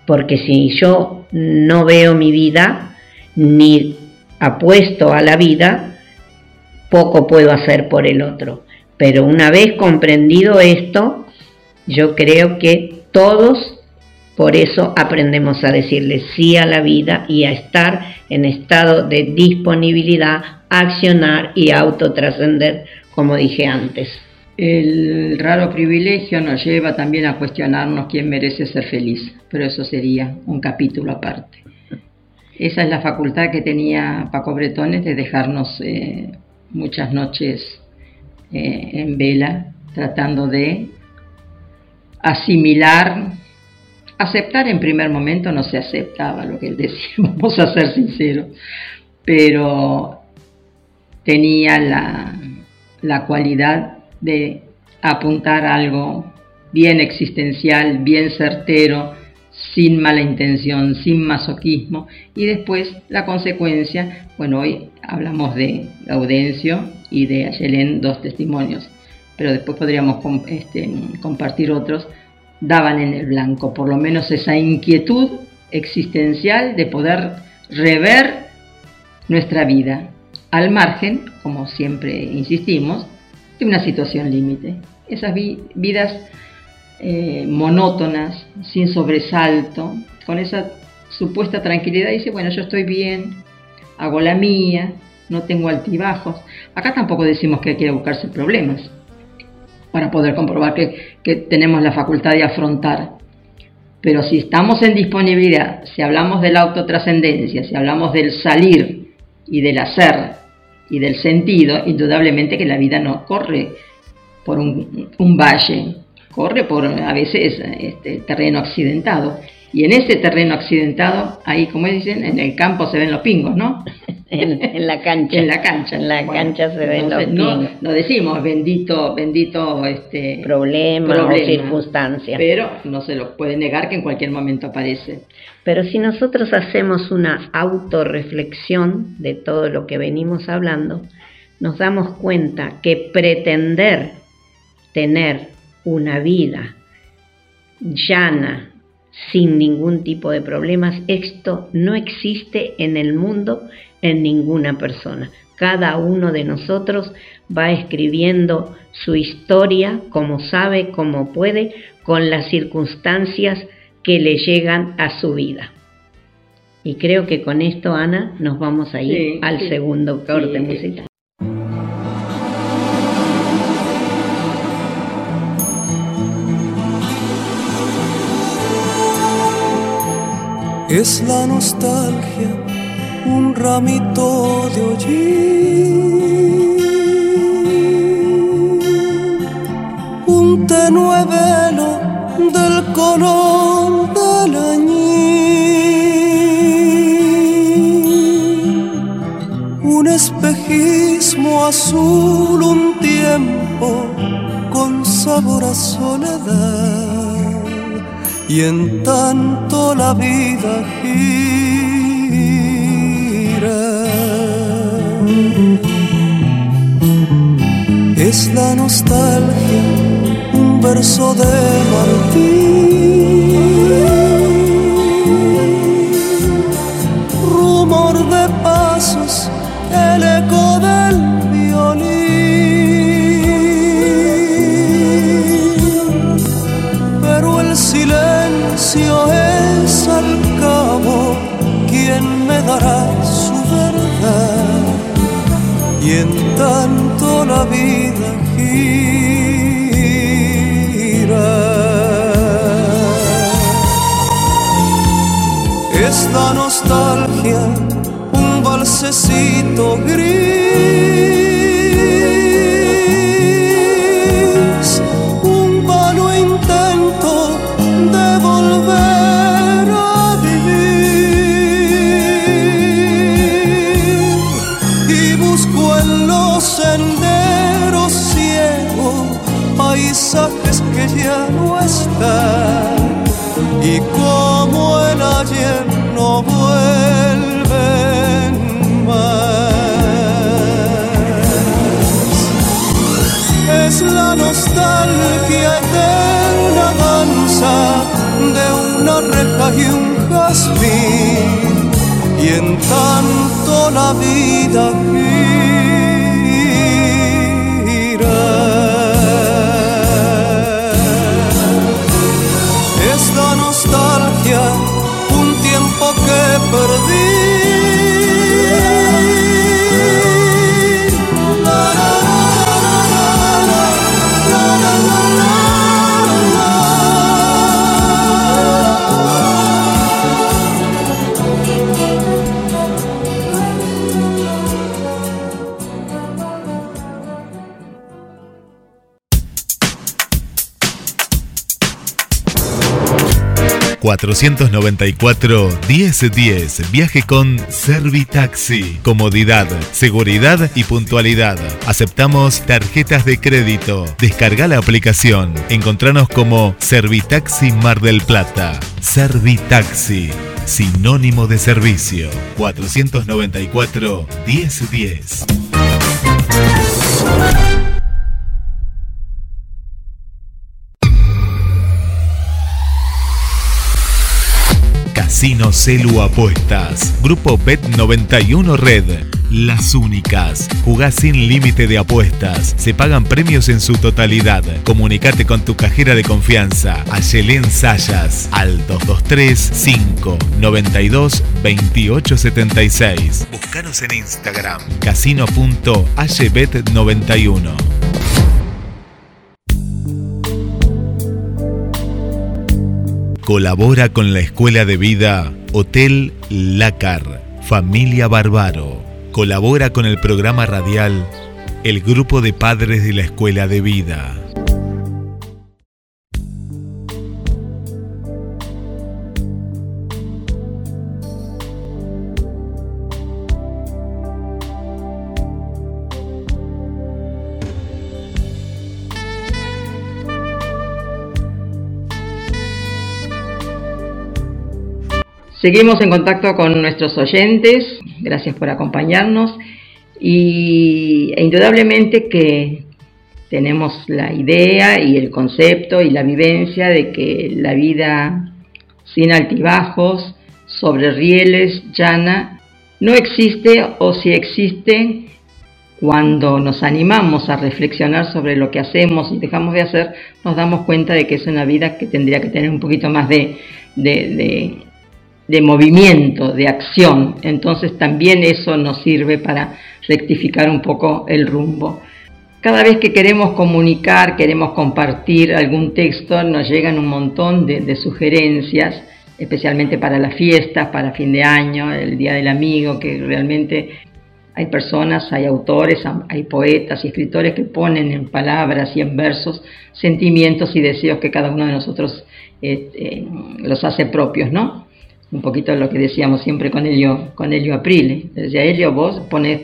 porque si yo no veo mi vida ni apuesto a la vida, poco puedo hacer por el otro. Pero una vez comprendido esto, yo creo que todos por eso aprendemos a decirle sí a la vida y a estar en estado de disponibilidad, accionar y autotrascender, como dije antes. El raro privilegio nos lleva también a cuestionarnos quién merece ser feliz, pero eso sería un capítulo aparte. Esa es la facultad que tenía Paco Bretones de dejarnos eh, muchas noches eh, en vela tratando de asimilar Aceptar en primer momento no se aceptaba lo que él decía, vamos a ser sinceros, pero tenía la, la cualidad de apuntar algo bien existencial, bien certero, sin mala intención, sin masoquismo, y después la consecuencia, bueno, hoy hablamos de Gaudencio y de Ayelén, dos testimonios, pero después podríamos este, compartir otros daban en el blanco, por lo menos esa inquietud existencial de poder rever nuestra vida, al margen, como siempre insistimos, de una situación límite. Esas vidas eh, monótonas, sin sobresalto, con esa supuesta tranquilidad, dice, bueno, yo estoy bien, hago la mía, no tengo altibajos. Acá tampoco decimos que hay que buscarse problemas, para poder comprobar que, que tenemos la facultad de afrontar. Pero si estamos en disponibilidad, si hablamos de la autotrascendencia, si hablamos del salir y del hacer y del sentido, indudablemente que la vida no corre por un, un valle, corre por a veces este, terreno accidentado. Y en ese terreno accidentado, ahí como dicen, en el campo se ven los pingos, ¿no? en, la cancha. en la cancha. En la cancha se ven los pingos. No, decimos bendito, bendito este, problema, problema, o circunstancia. Pero no se lo puede negar que en cualquier momento aparece. Pero si nosotros hacemos una autorreflexión de todo lo que venimos hablando, nos damos cuenta que pretender tener una vida llana, sin ningún tipo de problemas. Esto no existe en el mundo en ninguna persona. Cada uno de nosotros va escribiendo su historia como sabe, como puede, con las circunstancias que le llegan a su vida. Y creo que con esto, Ana, nos vamos a ir al segundo corte musical. es la nostalgia, un ramito de hollín, un tenue velo del color del añil, un espejismo azul, un tiempo con sabor a soledad y en tanto la vida gira. Es la nostalgia, un verso de Martín, rumor de pasos, el eco de para su verdad y en tanto la vida gira. Esta nostalgia, un balsecito gris tanto la vida 494 1010. Viaje con Servitaxi. Comodidad, seguridad y puntualidad. Aceptamos tarjetas de crédito. Descarga la aplicación. Encontranos como Servitaxi Mar del Plata. Servitaxi. Sinónimo de servicio. 494 1010. Casino Celu Apuestas. Grupo Bet91 Red. Las únicas. Jugás sin límite de apuestas. Se pagan premios en su totalidad. Comunicate con tu cajera de confianza. Ayelén Sayas. Al 223 5 92 2876. Búscanos en Instagram. Casino.aybet91. Colabora con la Escuela de Vida Hotel Lácar, Familia Barbaro. Colabora con el programa radial El Grupo de Padres de la Escuela de Vida. Seguimos en contacto con nuestros oyentes, gracias por acompañarnos. Y e indudablemente que tenemos la idea y el concepto y la vivencia de que la vida sin altibajos, sobre rieles, llana, no existe o si existe, cuando nos animamos a reflexionar sobre lo que hacemos y dejamos de hacer, nos damos cuenta de que es una vida que tendría que tener un poquito más de, movimiento, de acción. Entonces también eso nos sirve para rectificar un poco el rumbo. Cada vez que queremos comunicar, queremos compartir algún texto, nos llegan un montón de, sugerencias, especialmente para las fiestas, para fin de año, el Día del Amigo, que realmente hay personas, hay autores, hay poetas y escritores que ponen en palabras y en versos sentimientos y deseos que cada uno de nosotros eh, eh, los hace propios, ¿no? Un poquito lo que decíamos siempre con Elio, con Elio Aprile. Desde Elio vos pones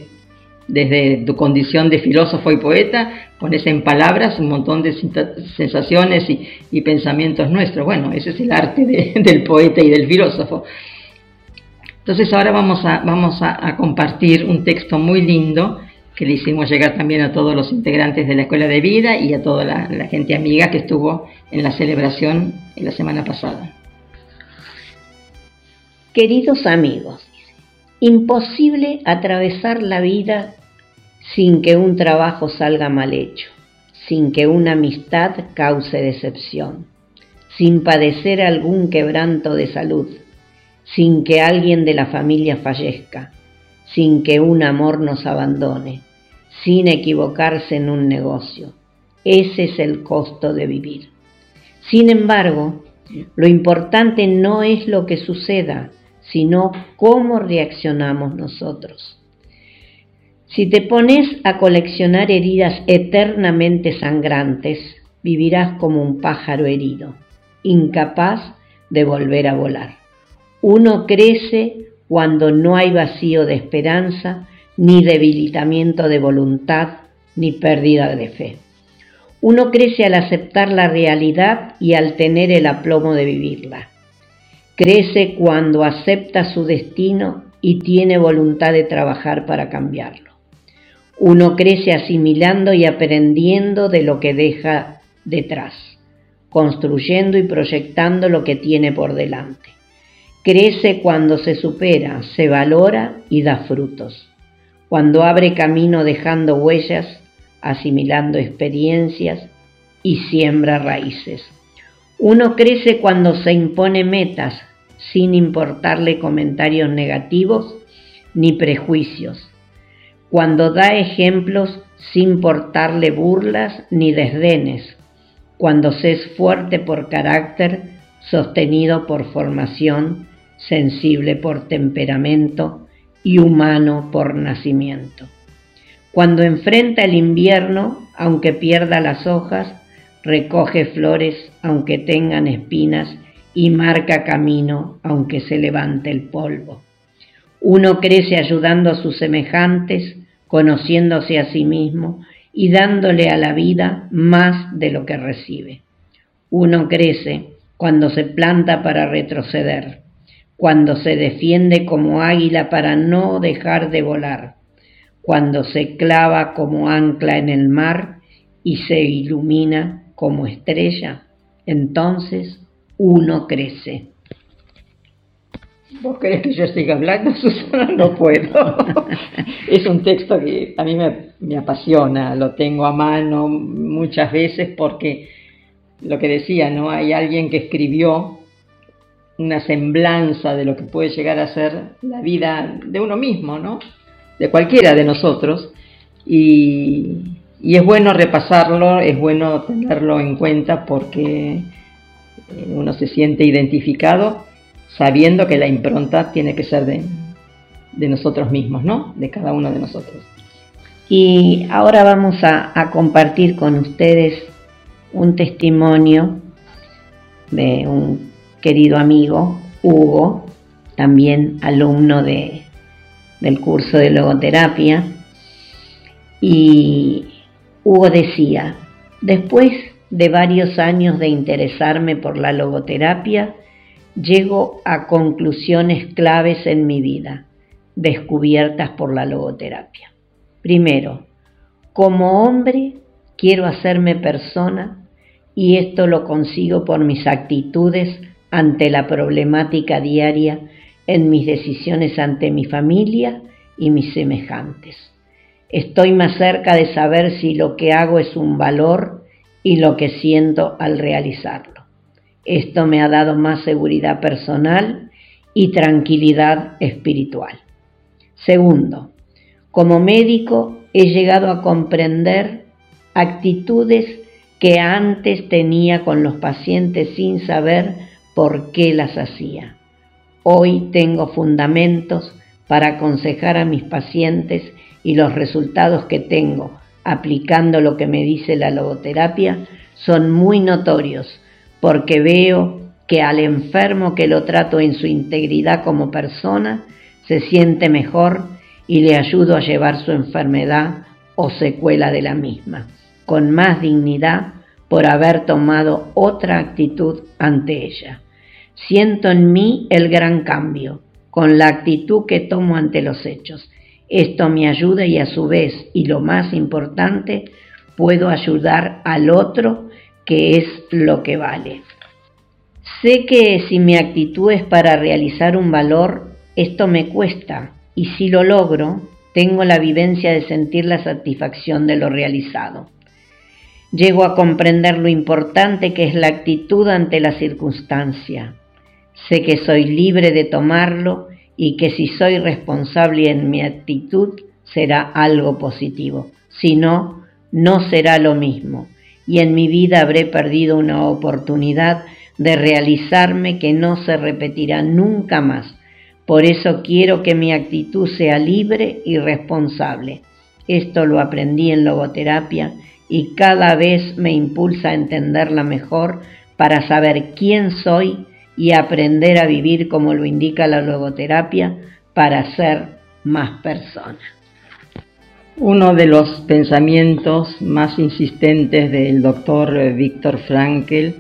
desde tu condición de filósofo y poeta, pones en palabras un montón de sensaciones y, pensamientos nuestros. Bueno, ese es el arte del poeta y del filósofo. Entonces ahora vamos a, vamos a, compartir un texto muy lindo que le hicimos llegar también a todos los integrantes de la Escuela de Vida y a toda la, la gente amiga que estuvo en la celebración en la semana pasada. Queridos amigos, imposible atravesar la vida sin que un trabajo salga mal hecho, sin que una amistad cause decepción, sin padecer algún quebranto de salud, sin que alguien de la familia fallezca, sin que un amor nos abandone, sin equivocarse en un negocio. Ese es el costo de vivir. Sin embargo, lo importante no es lo que suceda, sino cómo reaccionamos nosotros. Si te pones a coleccionar heridas eternamente sangrantes, vivirás como un pájaro herido, incapaz de volver a volar. Uno crece cuando no hay vacío de esperanza, ni debilitamiento de voluntad, ni pérdida de fe. Uno crece al aceptar la realidad y al tener el aplomo de vivirla. Crece cuando acepta su destino y tiene voluntad de trabajar para cambiarlo. Uno crece asimilando y aprendiendo de lo que deja detrás, construyendo y proyectando lo que tiene por delante. Crece cuando se supera, se valora y da frutos. Cuando abre camino dejando huellas, asimilando experiencias y siembra raíces. Uno crece cuando se impone metas sin importarle comentarios negativos ni prejuicios, cuando da ejemplos sin importarle burlas ni desdenes, cuando se es fuerte por carácter, sostenido por formación, sensible por temperamento y humano por nacimiento. Cuando enfrenta el invierno, aunque pierda las hojas, recoge flores aunque tengan espinas y marca camino aunque se levante el polvo. Uno crece ayudando a sus semejantes, conociéndose a sí mismo y dándole a la vida más de lo que recibe. Uno crece cuando se planta para retroceder, cuando se defiende como águila para no dejar de volar, cuando se clava como ancla en el mar y se ilumina como estrella, entonces uno crece. ¿Vos querés que yo siga hablando, Susana? No puedo. es un texto que a mí me, apasiona, lo tengo a mano muchas veces porque lo que decía, ¿no? Hay alguien que escribió una semblanza de lo que puede llegar a ser la vida de uno mismo, ¿no? De cualquiera de nosotros. Y, y es bueno repasarlo, es bueno tenerlo en cuenta porque eh, uno se siente identificado sabiendo que la impronta tiene que ser de, nosotros mismos, ¿no? De cada uno de nosotros. Y ahora vamos a, compartir con ustedes un testimonio de un querido amigo, Hugo, también alumno de, del curso de logoterapia. Y Hugo decía, después de varios años de interesarme por la logoterapia, llego a conclusiones claves en mi vida, descubiertas por la logoterapia. Primero, como hombre quiero hacerme persona y esto lo consigo por mis actitudes ante la problemática diaria en mis decisiones ante mi familia y mis semejantes. Estoy más cerca de saber si lo que hago es un valor y lo que siento al realizarlo. Esto me ha dado más seguridad personal y tranquilidad espiritual. Segundo, como médico he llegado a comprender actitudes que antes tenía con los pacientes sin saber por qué las hacía. Hoy tengo fundamentos para aconsejar a mis pacientes y los resultados que tengo aplicando lo que me dice la logoterapia son muy notorios porque veo que al enfermo que lo trato en su integridad como persona, se siente mejor y le ayudo a llevar su enfermedad o secuela de la misma, con más dignidad por haber tomado otra actitud ante ella. Siento en mí el gran cambio, con la actitud que tomo ante los hechos. Esto me ayuda y a su vez, y lo más importante, puedo ayudar al otro que es lo que vale. Sé que si mi actitud es para realizar un valor, esto me cuesta y si lo logro, tengo la vivencia de sentir la satisfacción de lo realizado. Llego a comprender lo importante que es la actitud ante la circunstancia. Sé que soy libre de tomarlo y que si soy responsable en mi actitud será algo positivo. Si no, no será lo mismo y en mi vida habré perdido una oportunidad de realizarme que no se repetirá nunca más. Por eso quiero que mi actitud sea libre y responsable. Esto lo aprendí en logoterapia y cada vez me impulsa a entenderla mejor para saber quién soy y aprender a vivir como lo indica la logoterapia para ser más persona. Uno de los pensamientos más insistentes del doctor Víctor Frankl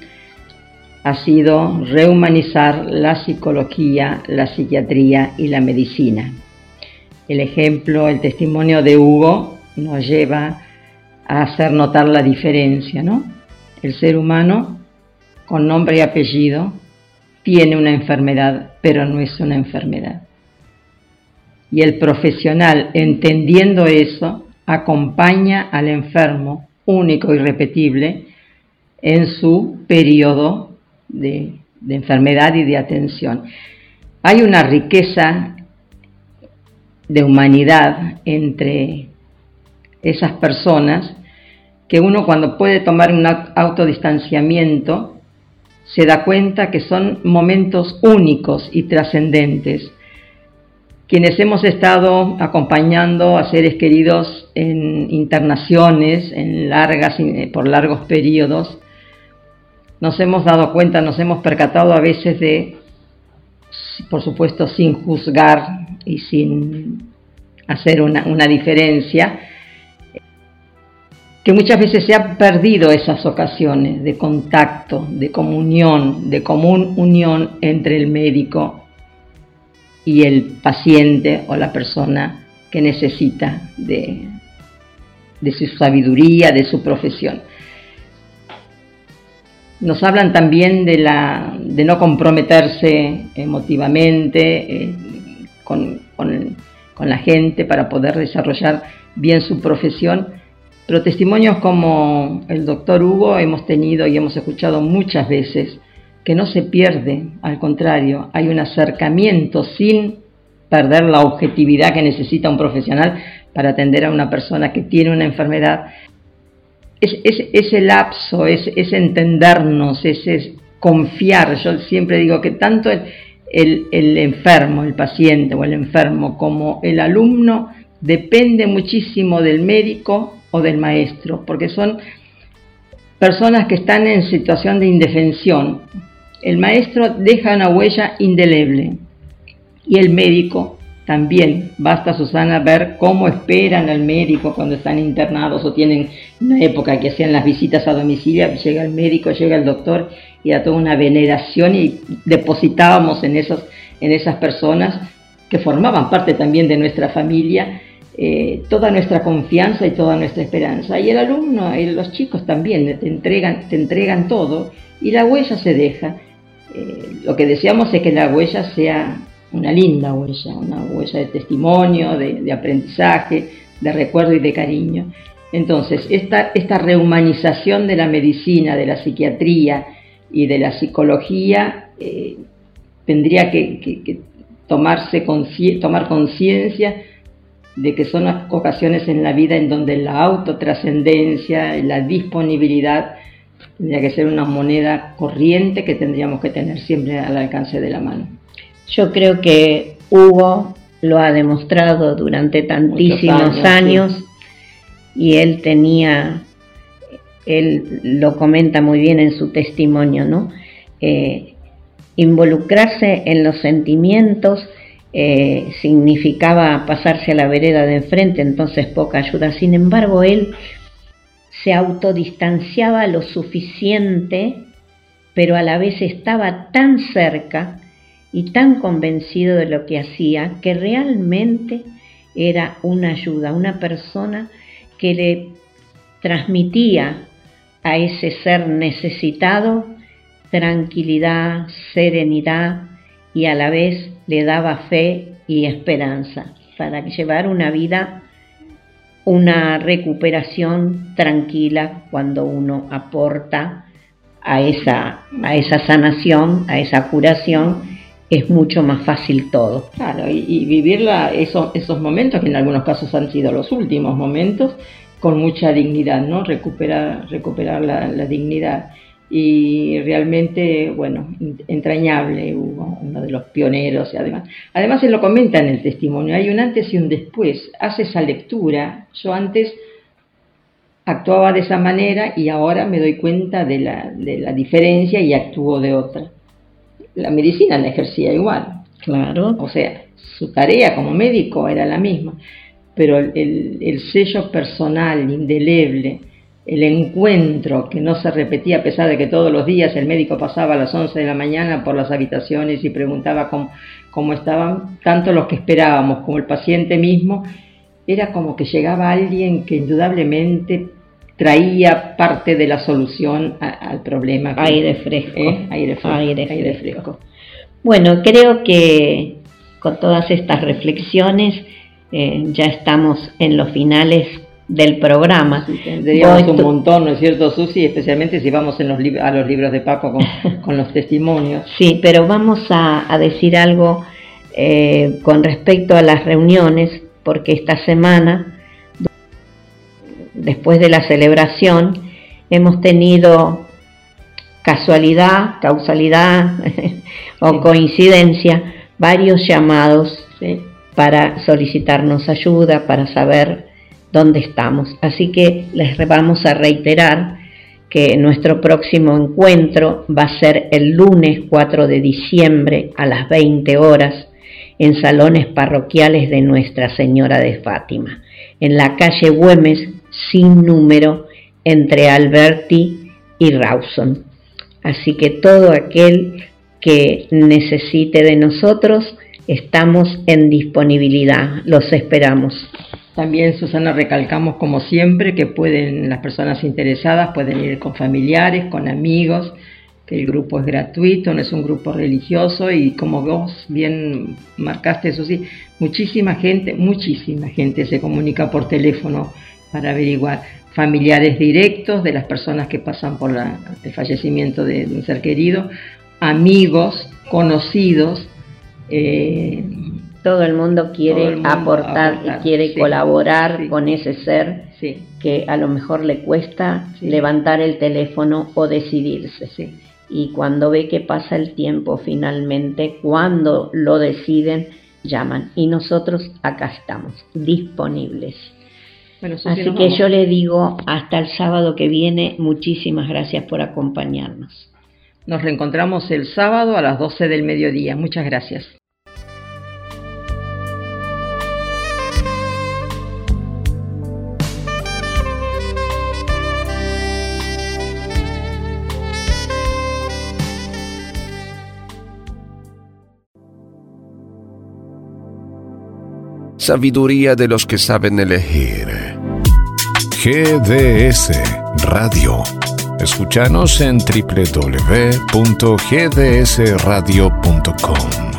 ha sido rehumanizar la psicología, la psiquiatría y la medicina. El ejemplo, el testimonio de Hugo nos lleva a hacer notar la diferencia, ¿no? El ser humano, con nombre y apellido, tiene una enfermedad, pero no es una enfermedad. Y el profesional, entendiendo eso, acompaña al enfermo, único y repetible, en su periodo de, enfermedad y de atención. Hay una riqueza de humanidad entre esas personas que uno cuando puede tomar un autodistanciamiento se da cuenta que son momentos únicos y trascendentes. Quienes hemos estado acompañando a seres queridos en internaciones, en largas, eh, por largos periodos, nos hemos dado cuenta, nos hemos percatado a veces de, por supuesto, sin juzgar y sin hacer una, una diferencia, que muchas veces se han perdido esas ocasiones de contacto, de comunión, de común unión entre el médico y el paciente o la persona que necesita de, de su sabiduría, de su profesión. nos hablan también de, la, de no comprometerse emotivamente eh, con, la gente para poder desarrollar bien su profesión. Pero testimonios como el doctor Hugo hemos tenido y hemos escuchado muchas veces que no se pierde, al contrario, hay un acercamiento sin perder la objetividad que necesita un profesional para atender a una persona que tiene una enfermedad es, ese lapso, es, entendernos, ese confiar. Yo siempre digo que tanto el, el, enfermo, el paciente o el enfermo como el alumno depende muchísimo del médico o del maestro, porque son personas que están en situación de indefensión. El maestro deja una huella indeleble y el médico también basta, Susana, ver cómo esperan al médico cuando están internados o tienen una época que hacían las visitas a domicilio, llega el médico, llega el doctor y a toda una veneración y depositábamos en, esos, en esas personas que formaban parte también de nuestra familia eh, toda nuestra confianza y toda nuestra esperanza. Y el alumno, y los chicos también te entregan, te entregan todo y la huella se deja. Eh, lo que deseamos es que la huella sea una linda huella, una huella de testimonio, de, aprendizaje, de recuerdo y de cariño. Entonces, esta, esta rehumanización de la medicina, de la psiquiatría y de la psicología eh, tendría que, tomarse tomar conciencia de que son ocasiones en la vida en donde la autotrascendencia, la disponibilidad, tendría que ser una moneda corriente que tendríamos que tener siempre al alcance de la mano. Yo creo que Hugo lo ha demostrado durante tantísimos años, y él tenía, él lo comenta muy bien en su testimonio, ¿no? Eh, involucrarse en los sentimientos eh, significaba pasarse a la vereda de enfrente, entonces poca ayuda. Sin embargo, él se autodistanciaba lo suficiente, pero a la vez estaba tan cerca y tan convencido de lo que hacía que realmente era una ayuda, una persona que le transmitía a ese ser necesitado tranquilidad, serenidad y a la vez le daba fe y esperanza para llevar una vida, una recuperación tranquila cuando uno aporta a esa, a esa sanación, a esa curación es mucho más fácil todo. Claro, y, vivir esos momentos, que en algunos casos han sido los últimos momentos, con mucha dignidad, ¿no? Recuperar, recuperar la, dignidad. Y realmente, bueno, entrañable, Hugo, uno de los pioneros. Y además, además, él lo comenta en el testimonio, hay un antes y un después. Hace esa lectura. Yo antes actuaba de esa manera y ahora me doy cuenta de la, de la diferencia y actúo de otra la medicina la ejercía igual. Claro. O sea, su tarea como médico era la misma, pero el, sello personal, indeleble, el encuentro que no se repetía a pesar de que todos los días el médico pasaba a las 11 de la mañana por las habitaciones y preguntaba cómo, cómo estaban, tanto los que esperábamos como el paciente mismo, era como que llegaba alguien que indudablemente traía parte de la solución al problema. aire fresco. ¿Eh? Aire fresco. Aire, fresco. Bueno, creo que con todas estas reflexiones eh, ya estamos en los finales del programa. tendríamos un montón, ¿no es cierto, Susi? Especialmente si vamos en los a los libros de Paco con, los testimonios. Sí, pero vamos a, decir algo eh, con respecto a las reuniones, porque esta semana después de la celebración, hemos tenido casualidad, causalidad o coincidencia, varios llamados para solicitarnos ayuda, para saber dónde estamos. Así que les vamos a reiterar que nuestro próximo encuentro va a ser el lunes 4 de diciembre a las 20 horas en salones parroquiales de Nuestra Señora de Fátima, en la calle Güemes sin número entre Alberti y Rawson. Así que todo aquel que necesite de nosotros, estamos en disponibilidad, los esperamos. También, Susana, recalcamos como siempre que pueden las personas interesadas pueden ir con familiares, con amigos, que el grupo es gratuito, no es un grupo religioso y como vos bien marcaste, eso sí, muchísima gente, muchísima gente se comunica por teléfono para averiguar familiares directos de las personas que pasan por el fallecimiento de, un ser querido, amigos, conocidos. Eh, todo el mundo quiere aportar, y quiere colaborar con ese ser que a lo mejor le cuesta levantar el teléfono o decidirse y cuando ve que pasa el tiempo finalmente, cuando lo deciden, llaman. Y nosotros acá estamos, disponibles. Así que yo le digo hasta el sábado que viene, muchísimas gracias por acompañarnos. Nos reencontramos el sábado a las 12 del mediodía. Muchas gracias. Sabiduría de los que saben elegir. GDS Radio. Escúchanos en www.gdsradio.com.